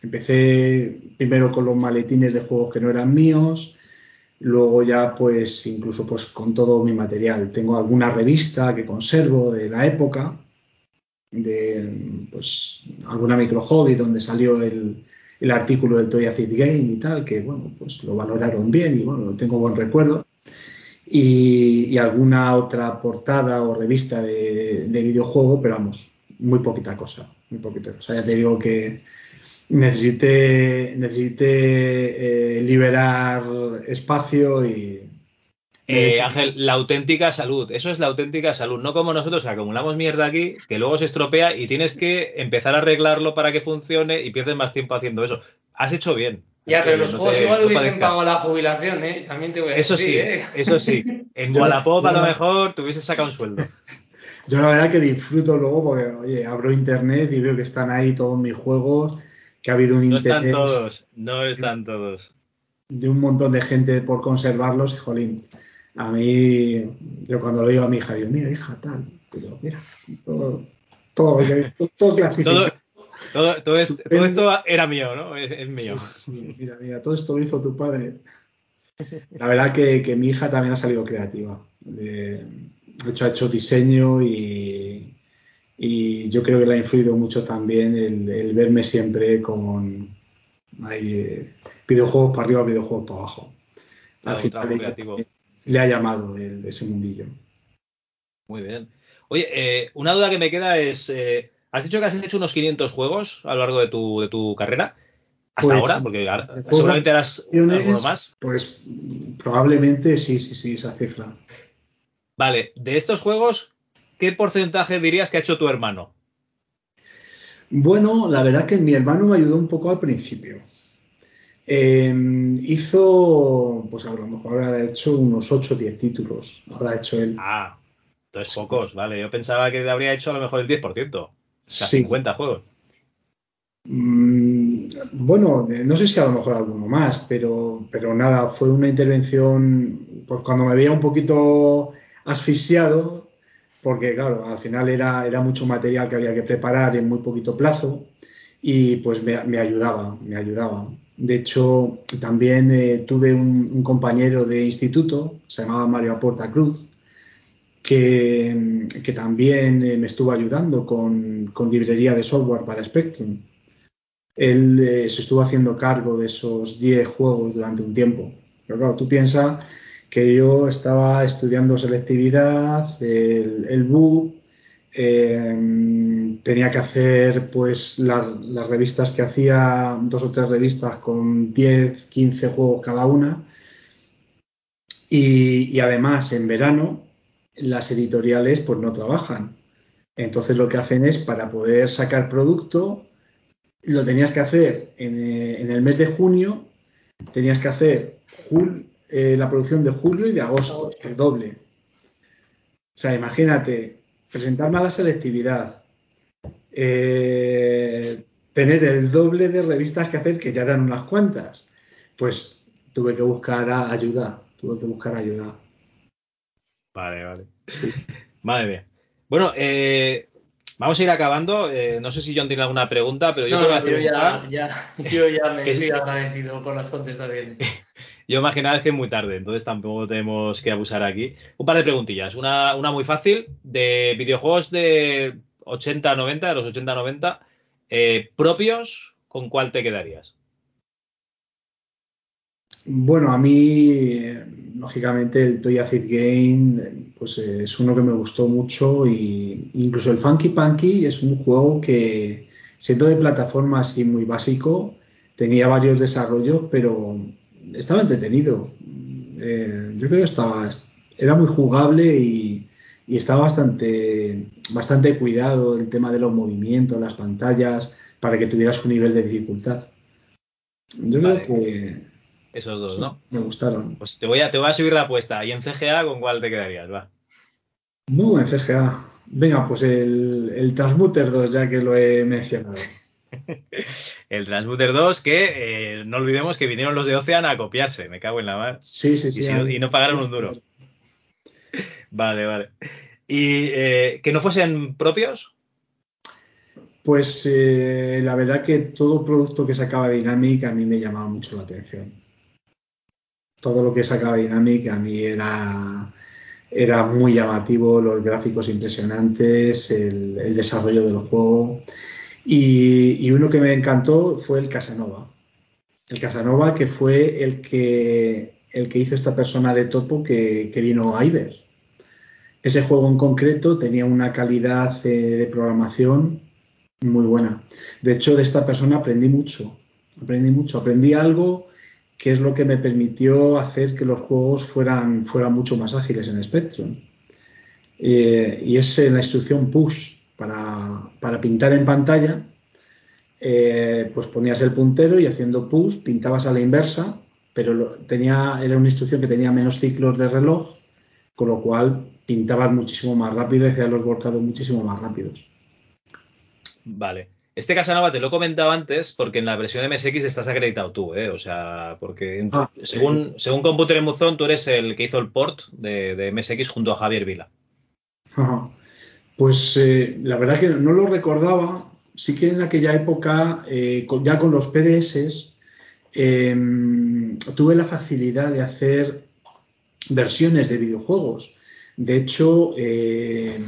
Speaker 2: Empecé primero con los maletines de juegos que no eran míos, luego ya pues incluso pues con todo mi material. Tengo alguna revista que conservo de la época, de pues alguna micro hobby donde salió el, el artículo del Toy Acid Game y tal, que bueno, pues lo valoraron bien y bueno, tengo buen recuerdo y, alguna otra portada o revista de, videojuego, pero vamos, muy poquita cosa, muy poquita cosa. Ya te digo que necesité, necesité eh, liberar espacio y...
Speaker 1: Eh, Ángel, la auténtica salud, eso es la auténtica salud, no como nosotros que acumulamos mierda aquí, que luego se estropea y tienes que empezar a arreglarlo para que funcione y pierdes más tiempo haciendo eso. Has hecho bien,
Speaker 3: ya, pero los juegos igual hubiesen pagado la jubilación, ¿eh? También te voy a
Speaker 1: eso
Speaker 3: decir,
Speaker 1: sí,
Speaker 3: ¿eh?
Speaker 1: Eso sí, en Wallapop a lo mejor te hubieses sacado un sueldo.
Speaker 2: Yo la verdad que disfruto luego porque, oye, abro internet y veo que están ahí todos mis juegos, que ha habido un
Speaker 1: no
Speaker 2: interés...
Speaker 1: No están todos, no están todos.
Speaker 2: De un montón de gente por conservarlos y, jolín, a mí, yo cuando lo digo a mi hija, digo, mira, hija, tal, digo, mira, todo, todo, todo clasificado.
Speaker 1: Todo, esto, era mío, ¿no? Es, mío.
Speaker 2: mira, mira, todo esto lo hizo tu padre. La verdad que, mi hija también ha salido creativa. de hecho, ha hecho diseño y, yo creo que le ha influido mucho también el, verme siempre con eh, videojuegos para arriba, videojuegos para abajo. Al final le, ha llamado ese mundillo.
Speaker 1: Muy bien. Oye, eh, una duda que me queda es, eh, Has dicho que has hecho unos 500 juegos a lo largo de tu, de tu carrera. Hasta pues, ahora, porque seguramente harás alguno más.
Speaker 2: Pues probablemente sí, sí, sí, esa cifra.
Speaker 1: Vale, de estos juegos, ¿qué porcentaje dirías que ha hecho tu hermano?
Speaker 2: Bueno, la verdad que mi hermano me ayudó un poco al principio. Em, hizo, pues a lo mejor habrá hecho unos 8 o 10 títulos. Habrá hecho él.
Speaker 1: Ah, entonces pocos, vale. Yo pensaba que habría hecho a lo mejor el 10%. 50 juegos.
Speaker 2: Mm, bueno, no sé si a lo mejor alguno más, pero, pero nada, fue una intervención, pues cuando me veía un poquito asfixiado, porque claro, al final era, era mucho material que había que preparar en muy poquito plazo y pues me, ayudaba, me ayudaba. De hecho, también eh, tuve un, compañero de instituto, se llamaba Mario Aporta Cruz, que, también eh, me estuvo ayudando con, librería de software para Spectrum. Él eh, se estuvo haciendo cargo de esos 10 juegos durante un tiempo. Pero claro, tú piensas que yo estaba estudiando selectividad, el, el BU, eh, tenía que hacer pues las revistas que hacía, dos o tres revistas con 10, 15 juegos cada una. y además en verano las editoriales pues no trabajan. Entonces lo que hacen es para poder sacar producto, lo tenías que hacer en, eh, el mes de junio, tenías que hacer eh, la producción de julio y de agosto, el doble. O sea, imagínate, presentarme a la selectividad, eh, tener el doble de revistas que hacer, que ya eran unas cuantas. Pues tuve que buscar ayuda, tuve que buscar ayuda.
Speaker 1: Vale, vale. Madre mía. Bueno, eh, vamos a ir acabando. Eh, no sé si John tiene alguna pregunta, pero yo
Speaker 3: no, yo ya, yo ya me estoy agradecido por las contestaciones.
Speaker 1: yo imaginaba que es muy tarde, entonces tampoco tenemos que abusar aquí. Un par de preguntillas. Una, una muy fácil, de videojuegos de 80-90, de los 80-90, eh, propios, ¿con cuál te quedarías?
Speaker 2: Bueno, a mí, lógicamente, el Toy Acid Game pues, es uno que me gustó mucho y incluso el Funky Punky es un juego que, siendo de plataforma así muy básico, tenía varios desarrollos, pero estaba entretenido. Eh, yo creo que estaba, era muy jugable y, y está bastante, bastante cuidado el tema de los movimientos, las pantallas, para que tuvieras un nivel de dificultad. Yo
Speaker 1: Vale.
Speaker 2: creo que
Speaker 1: Esos dos, ¿no?
Speaker 2: me gustaron.
Speaker 1: Pues te voy a, te voy a subir la apuesta. ¿Y en CGA con cuál te quedarías? Va.
Speaker 2: Muy buen CGA. Venga, pues el, el Transmuter 2, ya que lo he mencionado.
Speaker 1: El Transmuter 2, que eh, no olvidemos que vinieron los de Ocean a copiarse. Me cago en la mar.
Speaker 2: Sí, sí,
Speaker 1: Y,
Speaker 2: sí.
Speaker 1: no, y no pagaron un duro. Vale, vale. ¿Y eh, que no fuesen propios?
Speaker 2: Pues eh, la verdad que todo producto que sacaba Dynamic a mí me llamaba mucho la atención. Todo lo que sacaba Dynamic a mí era, era muy llamativo, los gráficos impresionantes, el, el desarrollo del juego. Y, y uno que me encantó fue el Casanova. El Casanova que fue el que, el que hizo esta persona de topo que, que vino a Iber. Ese juego en concreto tenía una calidad eh, de programación muy buena. De hecho, de esta persona aprendí mucho. Aprendí mucho. Aprendí algo que es lo que me permitió hacer que los juegos fueran, fueran mucho más ágiles en Spectrum. Eh, y es la instrucción push para, para pintar en pantalla. Eh, pues ponías el puntero y haciendo push pintabas a la inversa, pero lo, tenía, era una instrucción que tenía menos ciclos de reloj, con lo cual pintabas muchísimo más rápido y hacías los volcados muchísimo más rápidos.
Speaker 1: Vale. Este Casanova te lo he comentado antes porque en la versión MSX estás acreditado tú, ¿eh? O sea, porque
Speaker 2: Ah,
Speaker 1: según, según Computer en tú eres el que hizo el port de, de MSX junto a Javier Vila.
Speaker 2: Ajá. Pues eh, la verdad que no lo recordaba. Sí que en aquella época, eh, ya con los PDS, eh, tuve la facilidad de hacer versiones de videojuegos. De hecho, eh,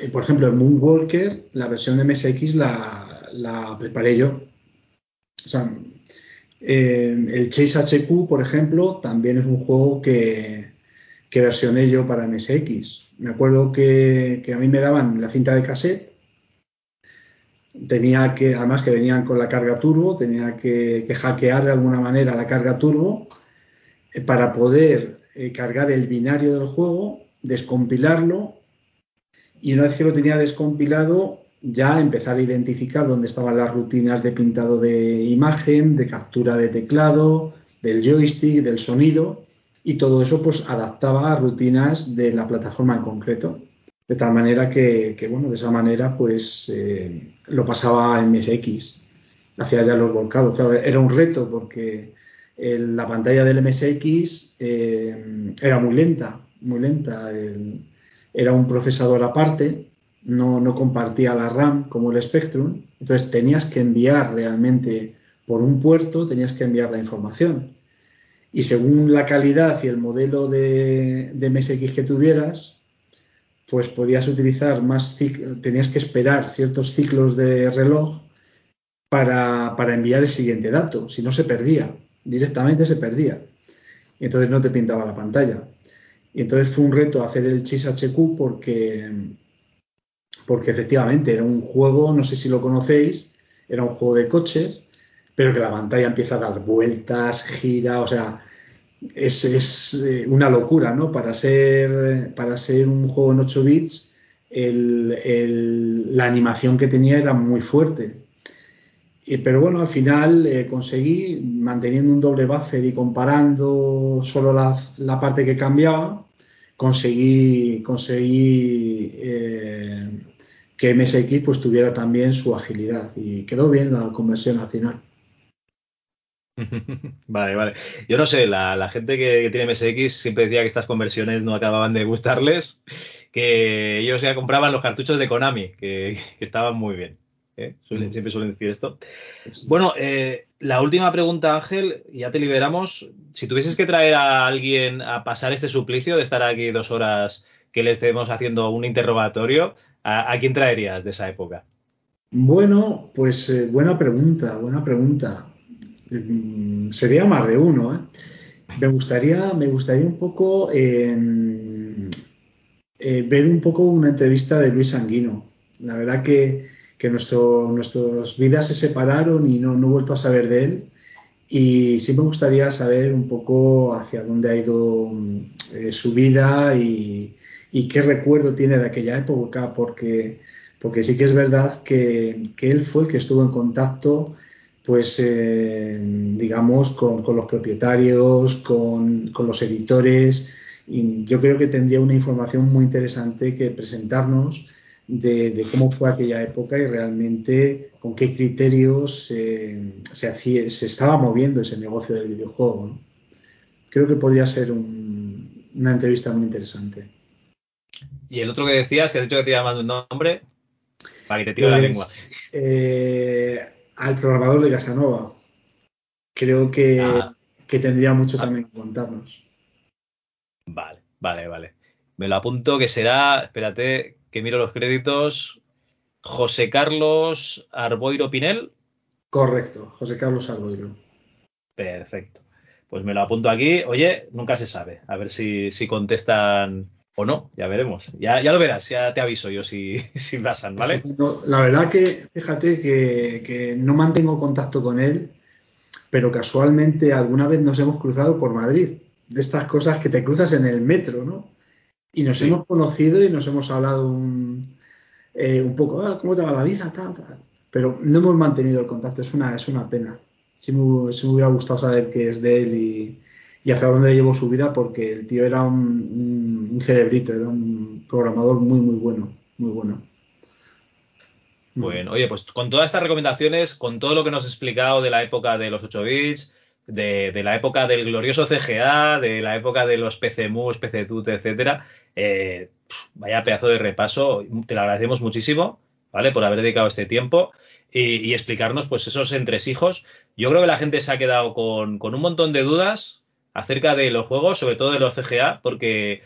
Speaker 2: eh, por ejemplo, en Moonwalker, la versión de MSX la, la preparé yo. O sea, eh, el Chase HQ, por ejemplo, también es un juego que, que versioné yo para MSX. Me acuerdo que, que a mí me daban la cinta de cassette, tenía que, además que venían con la carga turbo, tenía que, que hackear de alguna manera la carga turbo eh, para poder eh, cargar el binario del juego, descompilarlo y una vez que lo tenía descompilado ya empezar a identificar dónde estaban las rutinas de pintado de imagen, de captura de teclado, del joystick, del sonido y todo eso pues adaptaba a rutinas de la plataforma en concreto. De tal manera que, bueno, de esa manera pues eh, lo pasaba en MSX, hacía ya los volcados. Claro, era un reto porque la pantalla del MSX eh, era muy lenta, muy lenta. Era un procesador aparte, no, no compartía la RAM como el Spectrum, entonces tenías que enviar realmente por un puerto, tenías que enviar la información. Y según la calidad y el modelo de, de MSX que tuvieras, pues podías utilizar más tenías que esperar ciertos ciclos de reloj para, para enviar el siguiente dato, si no se perdía, directamente se perdía. Y entonces no te pintaba la pantalla. Y entonces fue un reto hacer el Chis HQ porque, porque efectivamente era un juego, no sé si lo conocéis, era un juego de coches, pero que la pantalla empieza a dar vueltas, gira, o sea, es, es eh, una locura, ¿no? Para ser, para ser un juego en 8 bits, el- el- la animación que tenía era muy fuerte. Y- pero bueno, al final eh, conseguí, manteniendo un doble buffer y comparando solo la, la parte que cambiaba, conseguí, conseguí eh, que MSX pues, tuviera también su agilidad y quedó bien la conversión al final.
Speaker 1: Vale, vale. Yo no sé, la, la gente que, que tiene MSX siempre decía que estas conversiones no acababan de gustarles, que ellos ya compraban los cartuchos de Konami, que, que estaban muy bien. ¿eh? Suelen- siempre suelen decir esto. Bueno, eh, la última pregunta, Ángel, ya te liberamos. Si tuvieses que traer a alguien a pasar este suplicio de estar aquí dos horas que le estemos haciendo un interrogatorio, ¿a, a quién traerías de esa época?
Speaker 2: Bueno, pues eh, buena pregunta, buena pregunta. Mm, Sería más de uno, ¿eh? Me gustaría, me gustaría un poco eh, eh, ver un poco una entrevista de Luis Sanguino. La verdad que, que nuestro, nuestras vidas se separaron y no, no he vuelto a saber de él. Y sí me gustaría saber un poco hacia dónde ha ido eh, su vida y, y qué recuerdo tiene de aquella época, porque, porque sí que es verdad que, que él fue el que estuvo en contacto pues eh, digamos con, con, los propietarios, con, con, los editores y yo creo que tendría una información muy interesante que presentarnos de, de cómo fue aquella época y realmente con qué criterios eh, se, hacía, se estaba moviendo ese negocio del videojuego. ¿no? Creo que podría ser un, una entrevista muy interesante.
Speaker 1: Y el otro que decías, que has dicho que te llamas de un nombre, para que te tiro pues, la lengua.
Speaker 2: Eh, al programador de Casanova. Creo que, ah. que tendría mucho ah. también que contarnos.
Speaker 1: Vale, vale, vale. Me lo apunto que será, espérate, que miro los créditos. José Carlos Arboiro Pinel.
Speaker 2: Correcto, José Carlos Arboiro.
Speaker 1: Perfecto. Pues me lo apunto aquí. Oye, nunca se sabe. A ver si, si contestan o no, ya veremos. Ya, ya lo verás, ya te aviso yo si, si pasan, ¿vale?
Speaker 2: la verdad que, fíjate que, que, no mantengo contacto con él, pero casualmente alguna vez nos hemos cruzado por Madrid. De estas cosas que te cruzas en el metro, ¿no? Y nos sí. hemos conocido y nos hemos hablado un, eh, un poco, ah, ¿cómo te va la vida? Tal, tal. Pero no hemos mantenido el contacto, es una, es una pena. Sí me, sí me hubiera gustado saber qué es de él y, y hacia dónde llevó su vida porque el tío era un, cerebrito, era un programador muy, muy bueno, muy bueno.
Speaker 1: Bueno, oye, pues con todas estas recomendaciones, con todo lo que nos has explicado de la época de los 8 bits, de, la época del glorioso CGA, de la época de los PCMUs, PCTUT, etcétera, eh, vaya pedazo de repaso, te lo agradecemos muchísimo, ¿vale? Por haber dedicado este tiempo y, y explicarnos, pues, esos entresijos. Yo creo que la gente se ha quedado con, con un montón de dudas, acerca de los juegos, sobre todo de los CGA, porque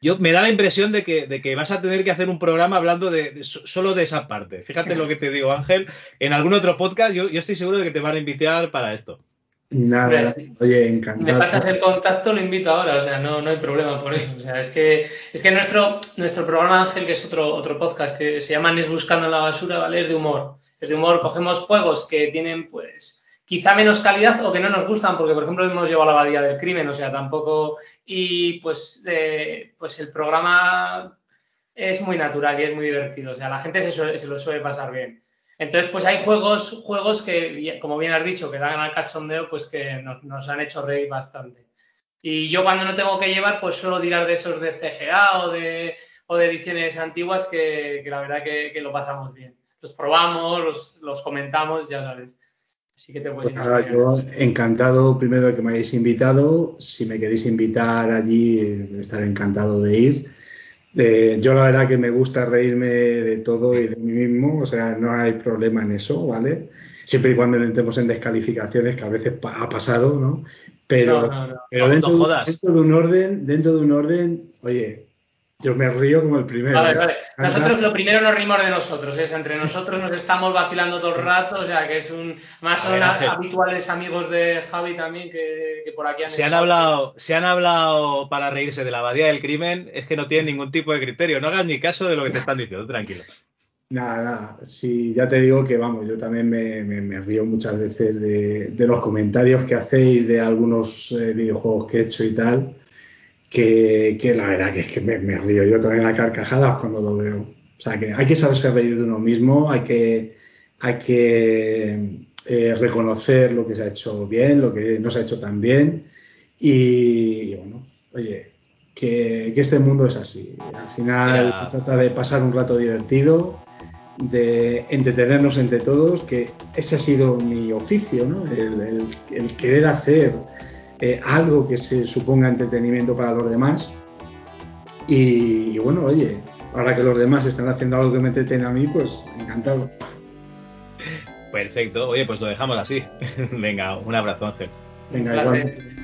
Speaker 1: yo me da la impresión de que, de que vas a tener que hacer un programa hablando de, de, solo de esa parte. Fíjate lo que te digo, Ángel. En algún otro podcast yo, yo estoy seguro de que te van a invitar para esto.
Speaker 2: Nada, oye, encantado.
Speaker 3: Me pasas el contacto, lo invito ahora, o sea, no, no hay problema por eso. O sea, es que, es que nuestro, nuestro programa, Ángel, que es otro, otro podcast que se llama Nes Buscando en la Basura, ¿vale? Es de humor. Es de humor, cogemos juegos que tienen, pues, quizá menos calidad o que no nos gustan, porque por ejemplo hemos llevado la abadía del crimen, o sea, tampoco. Y pues, eh, pues el programa es muy natural y es muy divertido, o sea, la gente se lo suele pasar bien. Entonces, pues hay juegos, juegos que, como bien has dicho, que dan al cachondeo, pues que nos, nos han hecho reír bastante. Y yo cuando no tengo que llevar, pues suelo tirar de esos de CGA o de, o de ediciones antiguas que, que la verdad que, que, lo pasamos bien. Los probamos, los, los comentamos, ya sabes. Así que te voy
Speaker 2: pues nada, yo encantado primero de que me hayáis invitado. Si me queréis invitar allí, estaré encantado de ir. Eh, yo la verdad que me gusta reírme de todo y de mí mismo, o sea, no hay problema en eso, ¿vale? Siempre y cuando no entremos en descalificaciones, que a veces ha pasado, ¿no? Pero,
Speaker 3: no, no, no.
Speaker 2: pero dentro, de, dentro, de, un orden, dentro de un orden, oye, yo me río como el primero.
Speaker 3: Vale, vale. Nosotros lo primero nos rimos de nosotros, es entre nosotros nos estamos vacilando todo el rato, o sea que es un más son habituales amigos de Javi también que, que por aquí han
Speaker 1: se han hablado, se han hablado para reírse de la abadía del crimen, es que no tienen ningún tipo de criterio, no hagas ni caso de lo que te están diciendo, tranquilo.
Speaker 2: Nada, nada, sí, ya te digo que vamos, yo también me, me, me río muchas veces de, de, los comentarios que hacéis de algunos eh, videojuegos que he hecho y tal que, que, la verdad que es que me, me, río yo también a carcajadas cuando lo veo. O sea, que hay que saberse reír de uno mismo, hay que, hay que eh, reconocer lo que se ha hecho bien, lo que no se ha hecho tan bien. Y, y bueno, oye, que, que, este mundo es así. Al final yeah. se trata de pasar un rato divertido, de entretenernos entre todos, que ese ha sido mi oficio, ¿no? El, el, el querer hacer eh, algo que se suponga entretenimiento para los demás. Y, y, bueno, oye, ahora que los demás están haciendo algo que me entretiene a mí, pues encantado.
Speaker 1: Perfecto, oye, pues lo dejamos así. Venga, un abrazo, Ángel.
Speaker 2: Venga, igualmente.